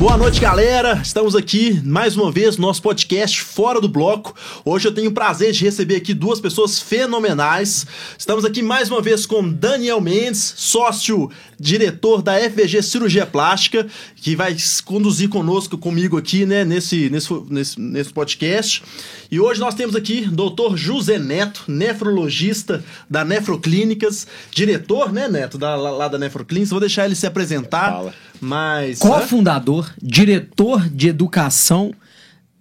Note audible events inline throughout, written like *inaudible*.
Boa noite, galera. Estamos aqui mais uma vez no nosso podcast Fora do Bloco. Hoje eu tenho o prazer de receber aqui duas pessoas fenomenais. Estamos aqui mais uma vez com Daniel Mendes, sócio diretor da FVG Cirurgia Plástica, que vai conduzir conosco, comigo aqui, né, nesse, nesse, nesse, nesse podcast. E hoje nós temos aqui Dr. José Neto, nefrologista da Nefroclínicas, diretor, né, Neto, da, lá da Nefroclínicas. Vou deixar ele se apresentar. Fala. Mas. cofundador, diretor de educação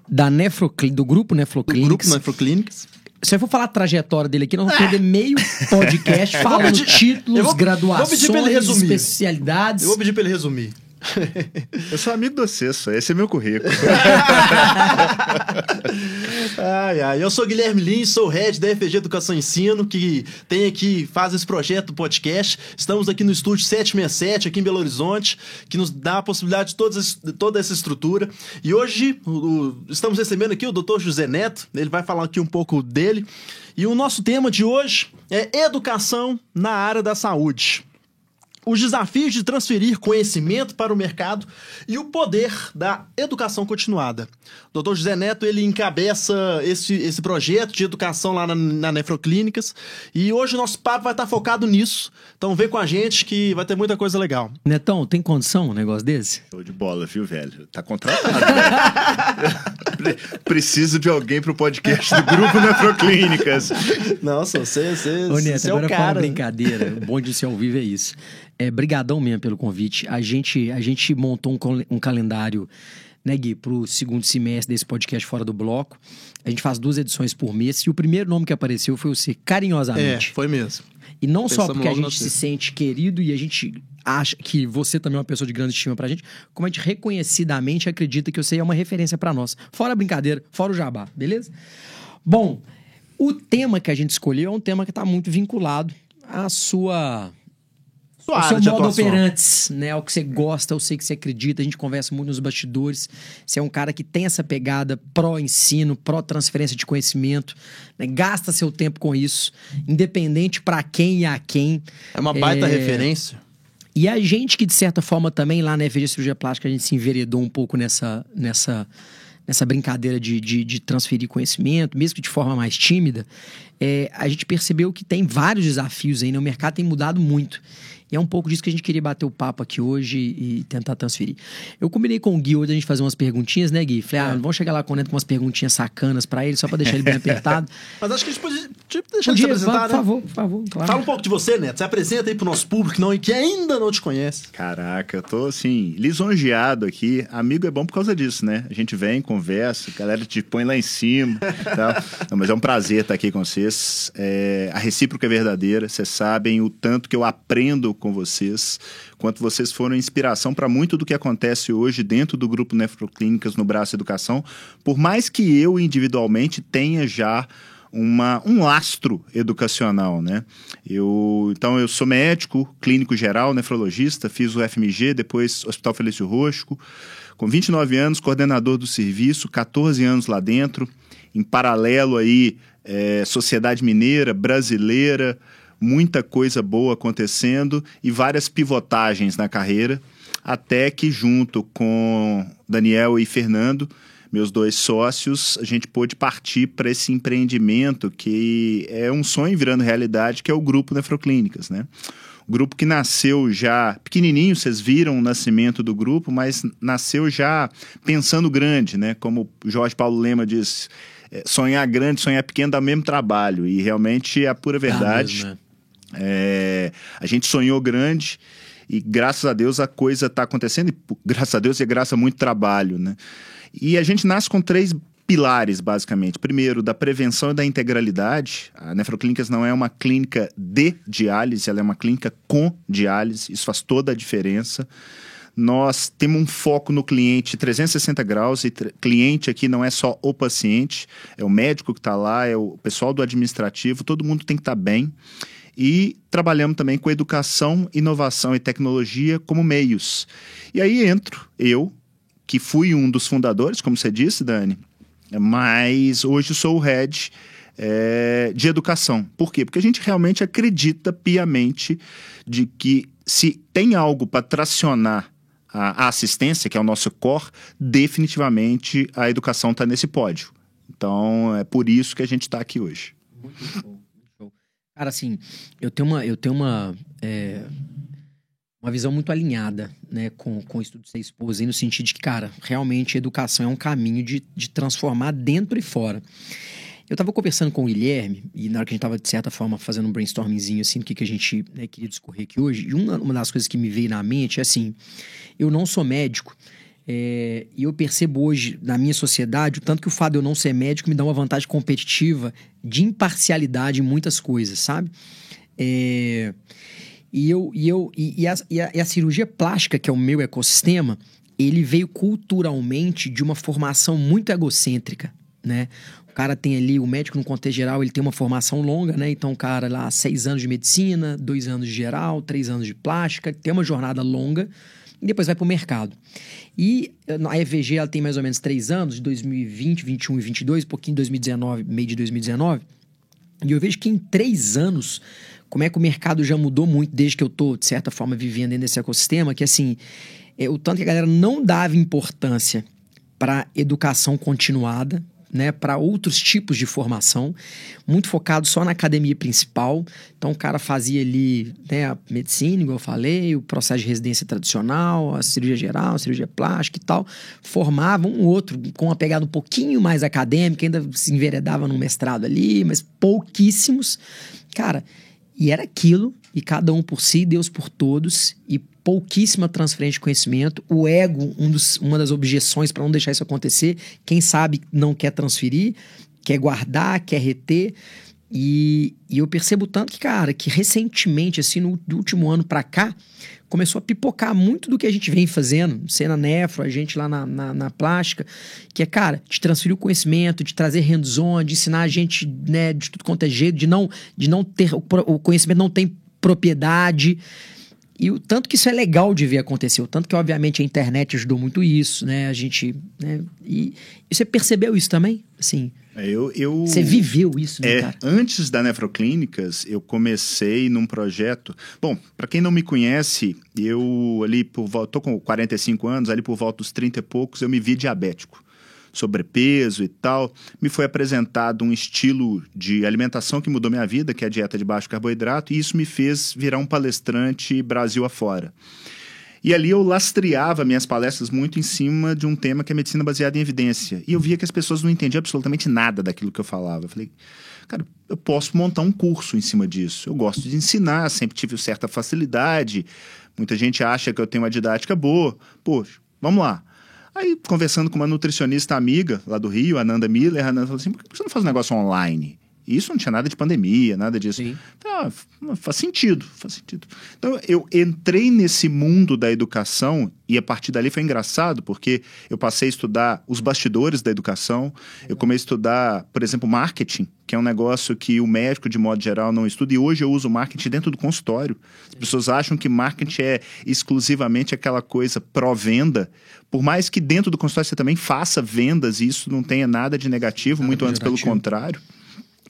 da Nefroclin, do grupo do Nefroclinics. grupo Nefroclínicas. Se eu for falar a trajetória dele aqui, nós vamos perder meio *laughs* podcast falando pedir- títulos, vou- graduações, vou especialidades. Eu vou pedir pra ele resumir. *laughs* Eu sou amigo do Cesso, esse é meu currículo. *laughs* Ai, ai. Eu sou Guilherme Lins, sou head da FG Educação e Ensino, que tem aqui, faz esse projeto do podcast. Estamos aqui no estúdio 767, aqui em Belo Horizonte, que nos dá a possibilidade de todas toda essa estrutura. E hoje o- estamos recebendo aqui o Dr. José Neto, ele vai falar aqui um pouco dele. E o nosso tema de hoje é educação na área da saúde. Os desafios de transferir conhecimento para o mercado e o poder da educação continuada. O Dr. José Neto, ele encabeça esse, esse projeto de educação lá na, na Nefroclínicas e hoje o nosso papo vai estar focado nisso. Então vem com a gente que vai ter muita coisa legal. Netão, tem condição um negócio desse? Show de bola, viu, velho? Tá contratado. *laughs* Pre- Preciso de alguém pro podcast do Grupo Nefroclínicas. Nossa, você, você, Ô, Neto, você é o agora fala cara. brincadeira. O bom de ser ao vivo é isso. É, brigadão mesmo pelo convite. A gente, a gente montou um, um calendário, né, Gui, pro segundo semestre desse podcast Fora do Bloco. A gente faz duas edições por mês e o primeiro nome que apareceu foi você, É, carinhosamente. foi mesmo. E não só Pensamos porque a gente se sente querido e a gente acha que você também é uma pessoa de grande estima pra gente, como a gente reconhecidamente acredita que você é uma referência pra nós. Fora a brincadeira, fora o jabá, beleza? Bom, o tema que a gente escolheu é um tema que tá muito vinculado à sua Sua o área seu modo atuação. operantes, né? O que você gosta, eu sei que você acredita, a gente conversa muito nos bastidores. Você é um cara que tem essa pegada pró-ensino, pró-transferência de conhecimento, né? gasta seu tempo com isso, independente pra quem e a quem. É uma baita É, referência. E a gente que, de certa forma, também lá na FG Cirurgia Plástica, a gente se enveredou um pouco nessa, nessa, nessa brincadeira de, de, de transferir conhecimento, mesmo que de forma mais tímida, é, a gente percebeu que tem vários desafios aí, né? O mercado tem mudado muito. E é um pouco disso que a gente queria bater o papo aqui hoje e tentar transferir. Eu combinei com o Gui hoje a gente fazer umas perguntinhas, né, Gui? Falei, ah, vamos chegar lá com o Neto com umas perguntinhas sacanas pra ele, só pra deixar ele bem *laughs* apertado. Mas acho que a gente podia tipo, deixar ele se Podia, apresentar, por né? favor, por favor, claro. Fala um pouco de você, Neto. Se apresenta aí pro nosso público que, não, que ainda não te conhece. Caraca, eu tô assim, lisonjeado aqui. Amigo é bom por causa disso, né? A gente vem, conversa, a galera te põe lá em cima. *laughs* Tá? Não, mas é um prazer estar aqui com vocês. É, a recíproca é verdadeira. Vocês sabem o tanto que eu aprendo com vocês, quanto vocês foram inspiração para muito do que acontece hoje dentro do grupo Nefroclínicas no Braço Educação. Por mais que eu individualmente tenha já uma, um lastro educacional, né? Eu, então, eu sou médico, clínico geral, nefrologista, fiz o FMG, depois Hospital Felício Rosco, com 29 anos, coordenador do serviço, 14 anos lá dentro, em paralelo aí, eh, sociedade mineira, brasileira, muita coisa boa acontecendo e várias pivotagens na carreira, até que junto com Daniel e Fernando, meus dois sócios, a gente pôde partir para esse empreendimento que é um sonho virando realidade, que é o Grupo Nefroclínicas, né? O grupo que nasceu já pequenininho, vocês viram o nascimento do grupo, mas nasceu já pensando grande, né? Como Jorge Paulo Lema diz, é, sonhar grande, sonhar pequeno dá o mesmo trabalho. E realmente é a pura verdade. mesmo, né? É, a gente sonhou grande e graças a Deus a coisa está acontecendo, e graças a Deus é graças a muito trabalho, né? E a gente nasce com três pilares, basicamente. Primeiro, da prevenção e da integralidade. A Nefroclínicas não é uma clínica de diálise, ela é uma clínica com diálise. Isso faz toda a diferença. Nós temos um foco no cliente 360 graus e cliente aqui não é só o paciente, é o médico que está lá, é o pessoal do administrativo, todo mundo tem que estar bem. E trabalhamos também com educação, inovação e tecnologia como meios. E aí entro eu, que fui um dos fundadores, como você disse, Dani, mas hoje sou o head é, de educação. Por quê? Porque a gente realmente acredita piamente de que se tem algo para tracionar a, a assistência, que é o nosso core, definitivamente a educação está nesse pódio. Então, é por isso que a gente está aqui hoje. Muito show. Cara, assim, eu tenho uma, eu tenho uma, é, uma visão muito alinhada né, com, com o estudo de ser esposa, no sentido de que, cara, realmente educação é um caminho de, de transformar dentro e fora. Eu estava conversando com o Guilherme, e na hora que a gente estava, de certa forma, fazendo um brainstormingzinho, assim, do que, que a gente né, queria discorrer aqui hoje, e uma, uma das coisas que me veio na mente é assim: eu não sou médico, é, e eu percebo hoje, na minha sociedade, o tanto que o fato de eu não ser médico me dá uma vantagem competitiva de imparcialidade em muitas coisas, sabe? É, e, eu, e, eu, e, e, a, e, a, e a cirurgia plástica, que é o meu ecossistema, ele veio culturalmente de uma formação muito egocêntrica, né? O cara tem ali, o médico no contexto geral, ele tem uma formação longa, né? Então o cara lá, seis anos de medicina, dois anos de geral, três anos de plástica, tem uma jornada longa e depois vai para o mercado. E a EVG ela tem mais ou menos três anos, de 2020, 21 e 22, um pouquinho de 2019, meio de 2019. E eu vejo que em três anos, como é que o mercado já mudou muito desde que eu tô, de certa forma, vivendo dentro desse ecossistema, que assim, é, o tanto que a galera não dava importância para educação continuada, né, para outros tipos de formação, muito focado só na academia principal. Então o cara fazia ali né, a medicina, igual eu falei, o processo de residência tradicional, a cirurgia geral, a cirurgia plástica e tal. Formava um outro com uma pegada um pouquinho mais acadêmica, ainda se enveredava no mestrado ali, mas pouquíssimos. Cara, e era aquilo, e cada um por si, Deus por todos, e pouquíssima transferência de conhecimento. O ego, um dos, uma das objeções para não deixar isso acontecer. Quem sabe não quer transferir, quer guardar, quer reter. E, e eu percebo tanto que, cara, que recentemente, assim, no, último ano para cá, começou a pipocar muito do que a gente vem fazendo, sendo a Nefro, a gente lá na, na, na, plástica, que é, cara, de transferir o conhecimento, de trazer hands-on, de ensinar a gente, né, de tudo quanto é jeito, de não, de não ter, o conhecimento não tem propriedade. E o tanto que isso é legal de ver acontecer, o tanto que, obviamente, a internet ajudou muito isso, né? A gente. Né? E, e você percebeu isso também? Assim. É, eu, eu, você viveu isso, né, é, cara? Antes da Nefroclínicas, eu comecei num projeto. Bom, para quem não me conhece, eu ali por volta. tô com 45 anos, ali por volta dos 30 e poucos, eu me vi diabético sobrepeso e tal, me foi apresentado um estilo de alimentação que mudou minha vida, que é a dieta de baixo carboidrato, e isso me fez virar um palestrante Brasil afora. E ali eu lastreava minhas palestras muito em cima de um tema que é medicina baseada em evidência. E eu via que as pessoas não entendiam absolutamente nada daquilo que eu falava. Eu falei, cara, eu posso montar um curso em cima disso. Eu gosto de ensinar, sempre tive certa facilidade. Muita gente acha que eu tenho uma didática boa. Poxa, vamos lá. Aí, conversando com uma nutricionista amiga lá do Rio, a Nanda Miller, a Nanda falou assim: por que você não faz um negócio online? E isso não tinha nada de pandemia, nada disso. Sim. Então, faz sentido, faz sentido. Então, eu entrei nesse mundo da educação e a partir dali foi engraçado, porque eu passei a estudar os bastidores da educação, eu comecei a estudar, por exemplo, marketing, que é um negócio que o médico, de modo geral, não estuda, e hoje eu uso marketing dentro do consultório. As pessoas acham que marketing é exclusivamente aquela coisa pró-venda, por mais que dentro do consultório você também faça vendas, e isso não tenha nada de negativo, nada muito antes pelo contrário.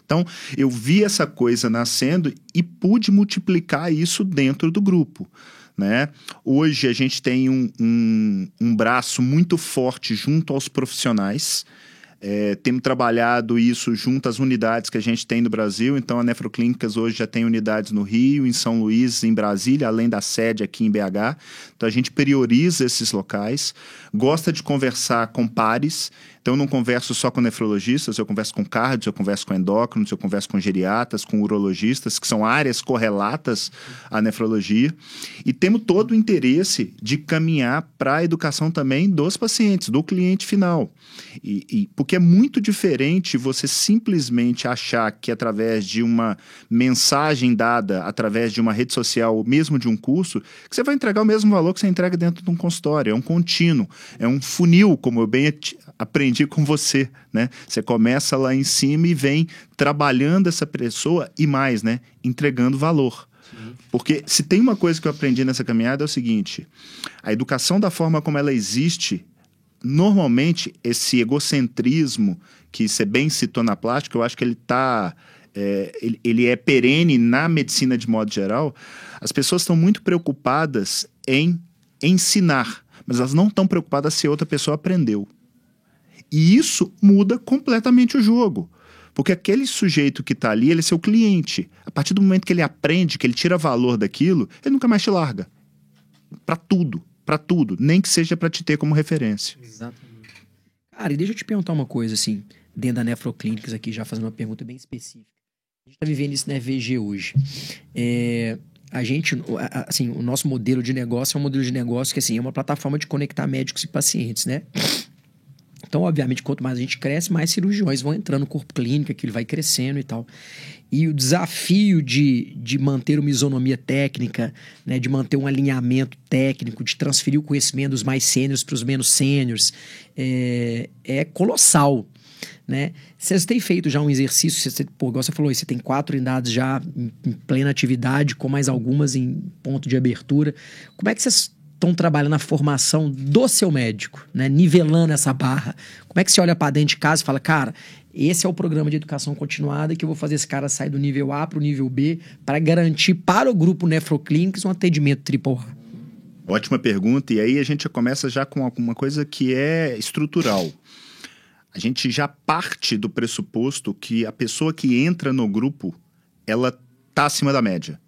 Então, eu vi essa coisa nascendo e pude multiplicar isso dentro do grupo. Né? Hoje a gente tem um, um, um braço muito forte junto aos profissionais. É, temos trabalhado isso junto às unidades que a gente tem no Brasil. Então, a Nefroclínicas hoje já tem unidades no Rio, em São Luís, em Brasília, além da sede aqui em BH. Então, a gente prioriza esses locais, gosta de conversar com pares. Então, eu não converso só com nefrologistas, eu converso com cardios, eu converso com endócrinos, eu converso com geriatas, com urologistas, que são áreas correlatas à nefrologia. E temos todo o interesse de caminhar para a educação também dos pacientes, do cliente final. E, e, porque é muito diferente você simplesmente achar que através de uma mensagem dada, através de uma rede social, ou mesmo de um curso, que você vai entregar o mesmo valor que você entrega dentro de um consultório. É um contínuo, é um funil, como eu bem aprendi com você, né? Você começa lá em cima e vem trabalhando essa pessoa e mais, né? Entregando valor. Porque se tem uma coisa que eu aprendi nessa caminhada é o seguinte: a educação da forma como ela existe, normalmente esse egocentrismo que você bem citou na plástica, eu acho que ele está é, ele, ele é perene na medicina de modo geral. As pessoas estão muito preocupadas em ensinar mas elas não estão preocupadas se outra pessoa aprendeu. E isso muda completamente o jogo. Porque aquele sujeito que está ali, ele é seu cliente. A partir do momento que ele aprende, que ele tira valor daquilo, ele nunca mais te larga. Para tudo, para tudo, nem que seja para te ter como referência. Exatamente. Cara, e deixa eu te perguntar uma coisa assim, dentro da Nefroclínicas aqui, já fazendo uma pergunta bem específica. A gente está vivendo isso na EVG hoje. É, a gente, assim, o nosso modelo de negócio é um modelo de negócio que, assim, é uma plataforma de conectar médicos e pacientes, né? Então, obviamente, quanto mais a gente cresce, mais cirurgiões vão entrando no corpo clínico, aquilo vai crescendo e tal. E o desafio de, de manter uma isonomia técnica, né, de manter um alinhamento técnico, de transferir o conhecimento dos mais sêniores para os menos sêniores, é, é colossal. Né? Vocês têm feito já um exercício, você, pô, igual você falou, você tem quatro unidades já em, em plena atividade, com mais algumas em ponto de abertura. Como é que vocês estão trabalhando na formação do seu médico, né? nivelando essa barra. Como é que você olha para dentro de casa e fala, cara, esse é o programa de educação continuada que eu vou fazer esse cara sair do nível A para o nível B para garantir para o grupo Nefroclinics um atendimento triple A? Ótima pergunta. E aí a gente já começa já com alguma coisa que é estrutural. A gente já parte do pressuposto que a pessoa que entra no grupo, ela está acima da média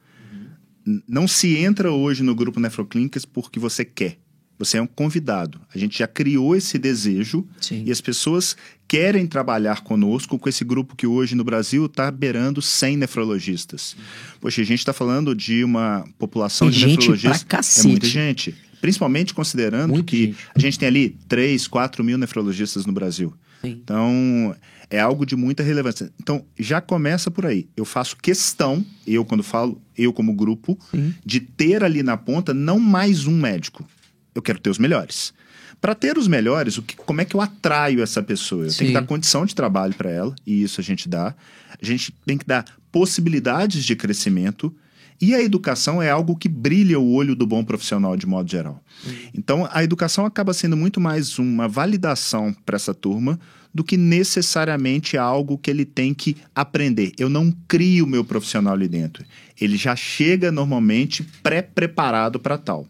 não se entra hoje no grupo Nefroclínicas porque você quer. Você é um convidado. A gente já criou esse desejo Sim. e as pessoas querem trabalhar conosco com esse grupo que hoje no Brasil está beirando 100 nefrologistas. Poxa, a gente está falando de uma população tem de gente nefrologistas. Pra cacete. É muita gente. Principalmente considerando Muito que gente. a gente tem ali 3, 4 mil nefrologistas no Brasil. Sim. Então, é algo de muita relevância. Então, já começa por aí. Eu faço questão, eu quando falo, eu como grupo, Sim. de ter ali na ponta não mais um médico. Eu quero ter os melhores. Para ter os melhores, o que, como é que eu atraio essa pessoa? Eu Sim. tenho que dar condição de trabalho para ela, e isso a gente dá. A gente tem que dar possibilidades de crescimento. E a educação é algo que brilha o olho do bom profissional de modo geral. Então, a educação acaba sendo muito mais uma validação para essa turma do que necessariamente algo que ele tem que aprender. Eu não crio o meu profissional ali dentro. Ele já chega normalmente pré-preparado para tal.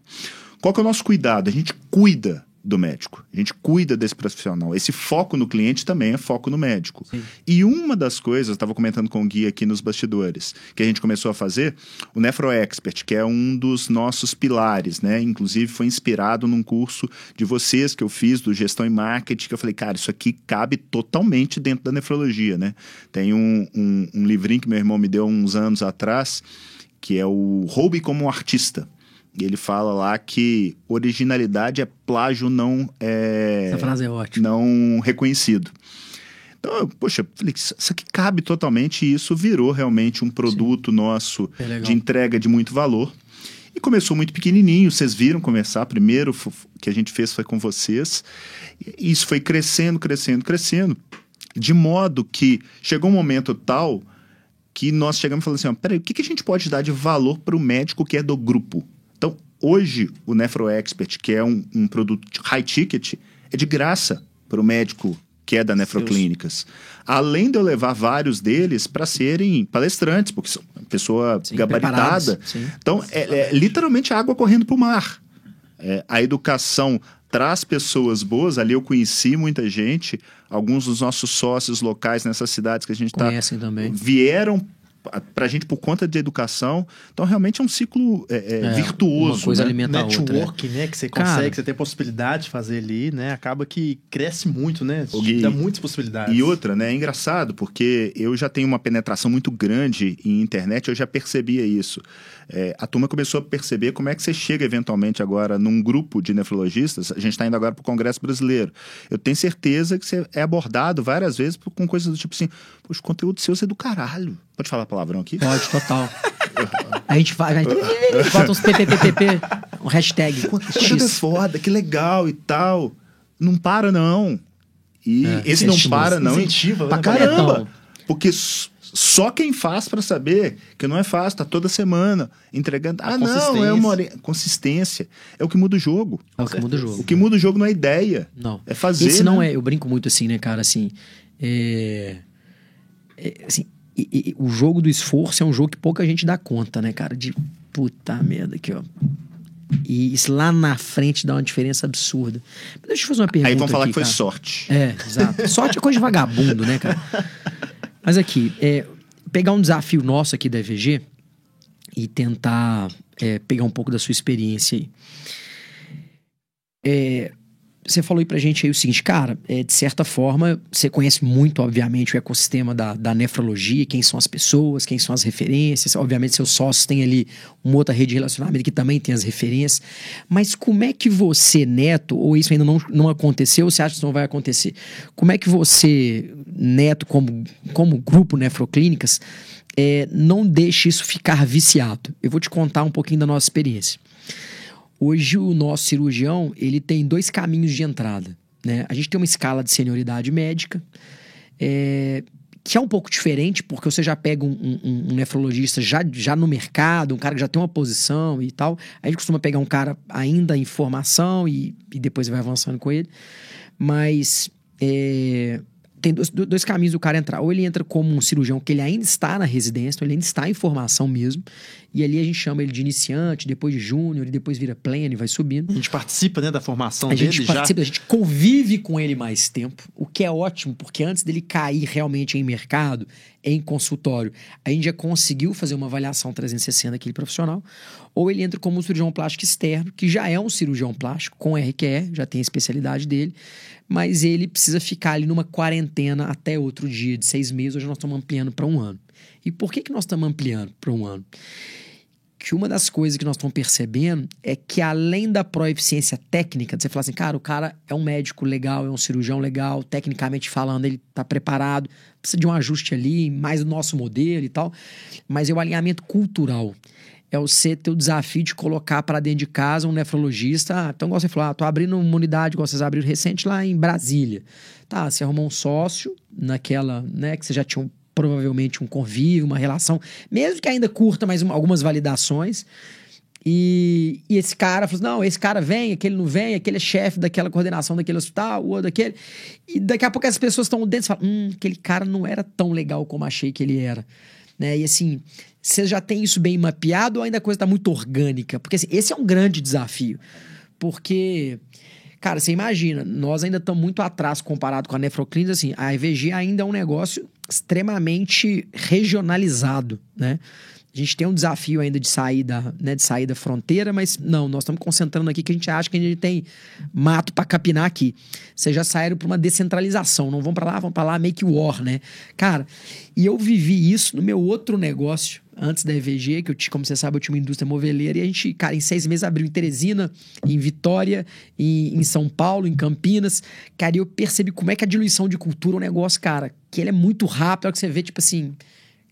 Qual que é o nosso cuidado? A gente cuida do médico. A gente cuida desse profissional. Esse foco no cliente também é foco no médico. Sim. E uma das coisas, estava comentando com o Gui aqui nos bastidores, que a gente começou a fazer, o Nefro Expert, que é um dos nossos pilares, né? Inclusive foi inspirado num curso de vocês que eu fiz do Gestão e Marketing, que eu falei, cara, isso aqui cabe totalmente dentro da nefrologia, né? Tem um, um, um livrinho que meu irmão me deu uns anos atrás, que é o Roube como um Artista. E ele fala lá que originalidade é plágio não é, Essa frase é ótima. não reconhecido. Então, poxa, falei, isso aqui cabe totalmente e isso virou realmente um produto Sim. nosso é de entrega de muito valor. E começou muito pequenininho, vocês viram começar, primeiro que a gente fez foi com vocês. E isso foi crescendo, crescendo, crescendo, de modo que chegou um momento tal que nós chegamos e falamos assim, ó, peraí, o que, que a gente pode dar de valor para o médico que é do grupo? Hoje, o Nefro Expert, que é um, um produto high ticket, é de graça para o médico que é da Nefroclínicas. Além de eu levar vários deles para serem palestrantes, porque são pessoa sim, gabaritada. Então, é, é, literalmente água correndo para o mar. É, a educação traz pessoas boas. Ali eu conheci muita gente. Alguns dos nossos sócios locais nessas cidades que a gente está. Conhecem também. Vieram para a gente por conta de educação. Então, realmente é um ciclo é, é, é virtuoso. Uma coisa né? alimenta Network, outra, né? Que você consegue, Cara, que você tem possibilidade de fazer ali, né? Acaba que cresce muito, né? E, dá muitas possibilidades. E outra, né? É engraçado, porque eu já tenho uma penetração muito grande em internet, eu já percebia isso. É, a turma começou a perceber como é que você chega eventualmente agora num grupo de nefrologistas. A gente está indo agora para o Congresso Brasileiro. Eu tenho certeza que você é abordado várias vezes com coisas do tipo assim: Poxa, o conteúdo seu é do caralho. Pode falar palavrão aqui? Pode, total. a gente faz, a gente bota uns PPPP, um hashtag. Conteúdo é foda, que legal e tal. Não para, não. E é, esse não para, não. Incentiva, pra né? caramba. Porque só quem faz para saber que não é fácil, tá toda semana entregando. Ah, não, é uma consistência. É o que muda o jogo. É o que muda o jogo. O que muda o jogo não é ideia. Não. É fazer. Esse né? não é. Eu brinco muito assim, né, cara? Assim. É, é, assim e, e, o jogo do esforço é um jogo que pouca gente dá conta, né, cara? De puta merda aqui, ó. E isso lá na frente dá uma diferença absurda. Mas deixa eu fazer uma pergunta. Aí vamos falar aqui, que foi cara. sorte. É, exato. Sorte é coisa de vagabundo, né, cara? Mas aqui, é, pegar um desafio nosso aqui da EVG e tentar é, pegar um pouco da sua experiência aí. É, você falou aí pra gente aí o seguinte, cara, é, de certa forma, você conhece muito, obviamente, o ecossistema da, da nefrologia, quem são as pessoas, quem são as referências. Obviamente, seus sócios têm ali uma outra rede de relacionamento que também tem as referências. Mas como é que você, Neto, ou isso ainda não, não aconteceu, ou você acha que isso não vai acontecer? Como é que você, Neto, como, como grupo Nefroclínicas, é, não deixa isso ficar viciado? Eu vou te contar um pouquinho da nossa experiência. Hoje o nosso cirurgião ele tem dois caminhos de entrada. Né? A gente tem uma escala de senioridade médica, é, que é um pouco diferente, porque você já pega um, um, um, nefrologista já, já no mercado, um cara que já tem uma posição e tal. A gente costuma pegar um cara ainda em formação e, e depois vai avançando com ele. Mas é, tem dois, dois, caminhos do cara entrar. Ou ele entra como um cirurgião que ele ainda está na residência, então ele ainda está em formação mesmo. E ali a gente chama ele de iniciante, depois de júnior, e depois vira pleno e vai subindo. A gente participa, né, da formação a dele gente participa, já. A gente convive com ele mais tempo, o que é ótimo, porque antes dele cair realmente em mercado, em consultório, a gente já conseguiu fazer uma avaliação 360 daquele profissional. Ou ele entra como um cirurgião plástico externo, que já é um cirurgião plástico com RQE, já tem a especialidade dele, mas ele precisa ficar ali numa quarentena até outro dia, de seis meses. Hoje nós estamos ampliando para um ano. E por que, que nós estamos ampliando para um ano? Que uma das coisas que nós estamos percebendo é que, além da proeficiência técnica, de você falar assim, cara, o cara é um médico legal, é um cirurgião legal, tecnicamente falando, ele está preparado, precisa de um ajuste ali, mais do nosso modelo e tal, mas é o alinhamento cultural é você ter o desafio de colocar para dentro de casa um nefrologista. Ah, então, igual você falou, ah, tô abrindo uma unidade, igual vocês abriram recente lá em Brasília. Tá, você arrumou um sócio naquela, né, que você já tinha um, provavelmente um convívio, uma relação, mesmo que ainda curta, mas uma, algumas validações. E, e, esse cara falou: não, esse cara vem, aquele não vem, aquele é chefe daquela coordenação daquele hospital, o outro daquele. E daqui a pouco as pessoas estão dentro e falam: hum, aquele cara não era tão legal como achei que ele era. Né? E assim, você já tem isso bem mapeado ou ainda a coisa está muito orgânica? Porque assim, esse é um grande desafio. Porque, cara, você imagina, nós ainda estamos muito atrás comparado com a nefroclínica, assim, a EVG ainda é um negócio extremamente regionalizado, né? A gente tem um desafio ainda de sair da, né, de sair da fronteira, mas não, nós estamos concentrando aqui que a gente acha que a gente tem mato para capinar aqui. Vocês já saíram para uma descentralização, não vão para lá, vão para lá, make war, né? Cara, e eu vivi isso no meu outro negócio, antes da EVG, que eu, como você sabe, eu tinha uma indústria moveleira, e a gente, cara, em seis meses abriu em Teresina, em Vitória, em, em São Paulo, em Campinas. Cara, e eu percebi como é que a diluição de cultura é um negócio, cara, que ele é muito rápido, é o que você vê, tipo assim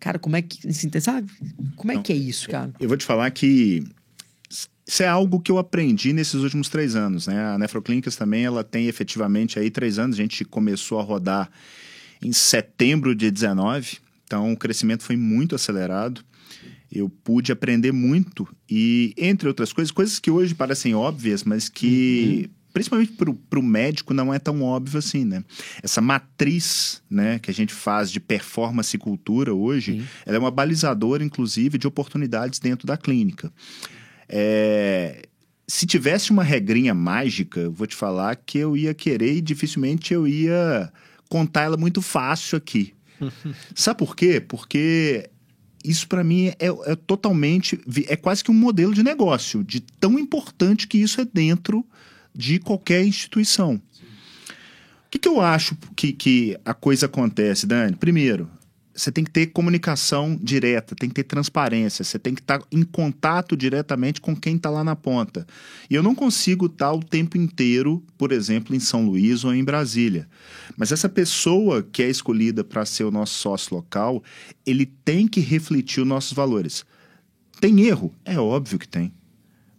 Cara, como é que. Assim, sabe? Como é Não, que é isso, cara? Eu vou te falar que isso é algo que eu aprendi nesses últimos três anos, né? A Nefroclínicas também, ela tem efetivamente aí três anos. A gente começou a rodar em setembro de 19, então o crescimento foi muito acelerado. Eu pude aprender muito e, entre outras coisas, coisas que hoje parecem óbvias, mas que uhum principalmente para o médico, não é tão óbvio assim, né? Essa matriz né, que a gente faz de performance e cultura hoje, Sim. ela é uma balizadora, inclusive, de oportunidades dentro da clínica. É, se tivesse uma regrinha mágica, vou te falar que eu ia querer e dificilmente eu ia contar ela muito fácil aqui. *laughs* Sabe por quê? Porque isso para mim é, é, totalmente, é quase que um modelo de negócio, de tão importante que isso é dentro de qualquer instituição. O que, que eu acho que, que a coisa acontece, Dani? Primeiro, você tem que ter comunicação direta, tem que ter transparência, você tem que estar em contato diretamente com quem está lá na ponta. E eu não consigo estar o tempo inteiro, por exemplo, em São Luís ou em Brasília. Mas essa pessoa que é escolhida para ser o nosso sócio local, ele tem que refletir os nossos valores. Tem erro? É óbvio que tem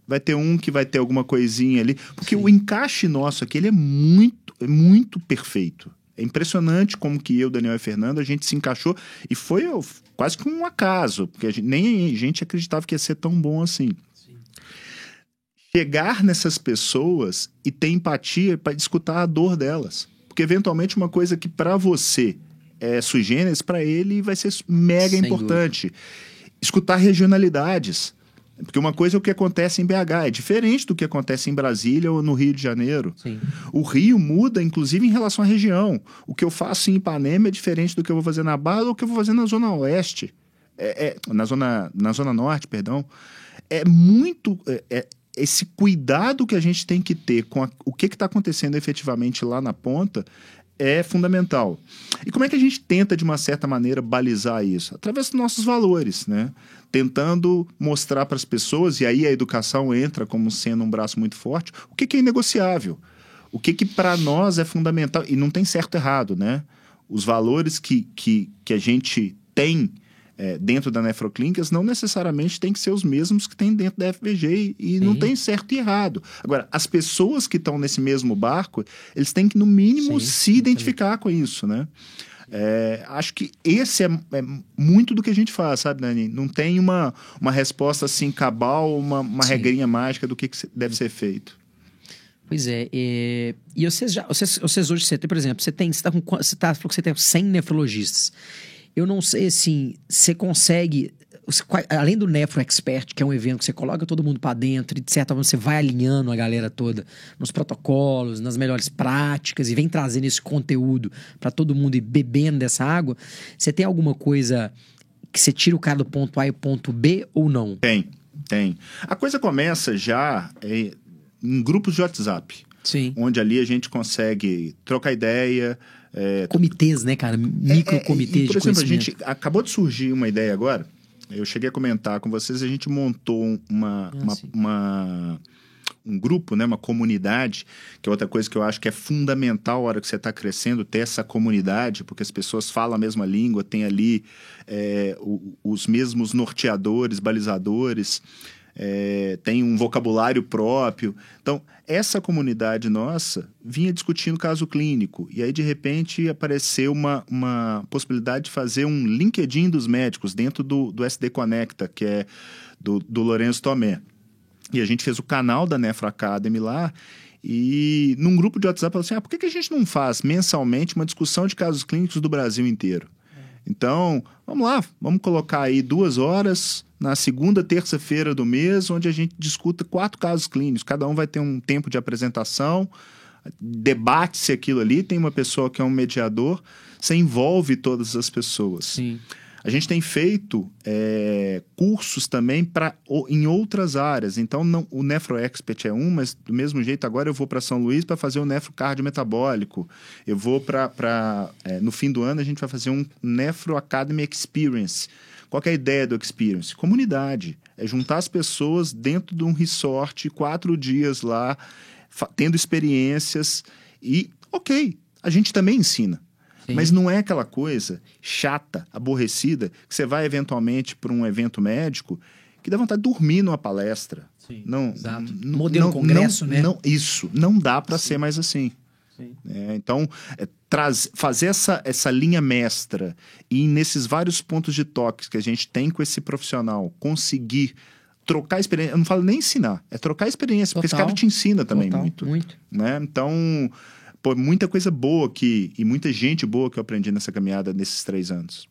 vai ter um que vai ter alguma coisinha ali. Porque Sim. o encaixe nosso aqui ele é muito, é muito perfeito. É impressionante como que eu, Daniel e Fernando, a gente se encaixou e foi quase que um acaso, porque a gente, nem a gente acreditava que ia ser tão bom assim. Sim. Chegar nessas pessoas e ter empatia para escutar a dor delas. Porque eventualmente uma coisa que para você é sui generis, para ele vai ser mega Sem importante. Dúvida. Escutar regionalidades Porque uma coisa é o que acontece em BH, é diferente do que acontece em Brasília ou no Rio de Janeiro. Sim. O Rio muda, inclusive, em relação à região. O que eu faço em Ipanema é diferente do que eu vou fazer na Barra ou o que eu vou fazer na Zona Oeste. É, é, na, zona, na Zona Norte, perdão. É muito. É, é, esse cuidado que a gente tem que ter com a, o que está acontecendo efetivamente lá na ponta é fundamental. E como é que a gente tenta, de uma certa maneira, balizar isso? Através dos nossos valores, né? Tentando mostrar para as pessoas, e aí a educação entra como sendo um braço muito forte, o que, que é inegociável. O que, que para nós é fundamental. E não tem certo e errado, né? Os valores que, que, que a gente tem é, dentro da Nefroclínicas não necessariamente tem que ser os mesmos que tem dentro da FBG e, e não tem certo e errado. Agora, as pessoas que estão nesse mesmo barco, eles têm que, no mínimo, Sim, se identificar com isso, né? É, acho que esse é, é, muito do que a gente faz, sabe, Dani? Não tem uma, uma resposta assim cabal, uma, uma regrinha mágica do que, que deve ser feito. Pois é, e, e vocês, já, vocês, vocês hoje, você tem, por exemplo, você tem, você tá com, você tá, falou que você tem 100 nefrologistas. Eu não sei, assim, você consegue. Além do Nefro Expert, que é um evento que você coloca todo mundo para dentro e, de certa forma, você vai alinhando a galera toda nos protocolos, nas melhores práticas e vem trazendo esse conteúdo para todo mundo ir bebendo dessa água. Você tem alguma coisa que você tira o cara do ponto A e ponto B ou não? Tem, tem. A coisa começa já é, em grupos de WhatsApp. Sim. Onde ali a gente consegue trocar ideia, é, comitês, né, cara? Micro comitês é, é, por exemplo, a gente acabou de surgir uma ideia agora. Eu cheguei a comentar com vocês, a gente montou uma, ah, uma, uma, um grupo, né, uma comunidade, que é outra coisa que eu acho que é fundamental a hora que você está crescendo, ter essa comunidade, porque as pessoas falam a mesma língua, tem ali é, o, os mesmos norteadores, balizadores é, tem um vocabulário próprio. Então, essa comunidade nossa vinha discutindo caso clínico. E aí, de repente, apareceu uma, uma possibilidade de fazer um LinkedIn dos médicos dentro do, do SD Conecta, que é do, do Lourenço Tomé. E a gente fez o canal da Nefro Academy lá. E num grupo de WhatsApp, falou assim: ah, por que, que a gente não faz mensalmente uma discussão de casos clínicos do Brasil inteiro? Então, vamos lá, vamos colocar aí duas horas na segunda terça-feira do mês, onde a gente discuta quatro casos clínicos. Cada um vai ter um tempo de apresentação, debate-se aquilo ali, tem uma pessoa que é um mediador, você envolve todas as pessoas. Sim. A gente tem feito é, cursos também para em outras áreas. Então, não, o Nefro Expert é um, mas do mesmo jeito, agora eu vou para São Luís para fazer o Nefro. Eu vou para. É, no fim do ano, a gente vai fazer um Nefro Academy Experience. Qual é a ideia do Experience? Comunidade. É juntar as pessoas dentro de um resort, quatro dias lá, tendo experiências e, ok, a gente também ensina. Sim. Mas não é aquela coisa chata, aborrecida, que você vai eventualmente para um evento médico que dá vontade de dormir numa palestra. Sim, não, exato. Modelo não, congresso, não, né? Não, isso. Não dá para ser mais assim. É, então, é, traz, fazer essa, essa linha mestra e nesses vários pontos de toque que a gente tem com esse profissional, conseguir trocar experiência. Eu não falo nem ensinar, é trocar experiência, Total. porque esse cara te ensina também Total, muito. Muito. Né? Então, pô, muita coisa boa que, e muita gente boa que eu aprendi nessa caminhada nesses três anos.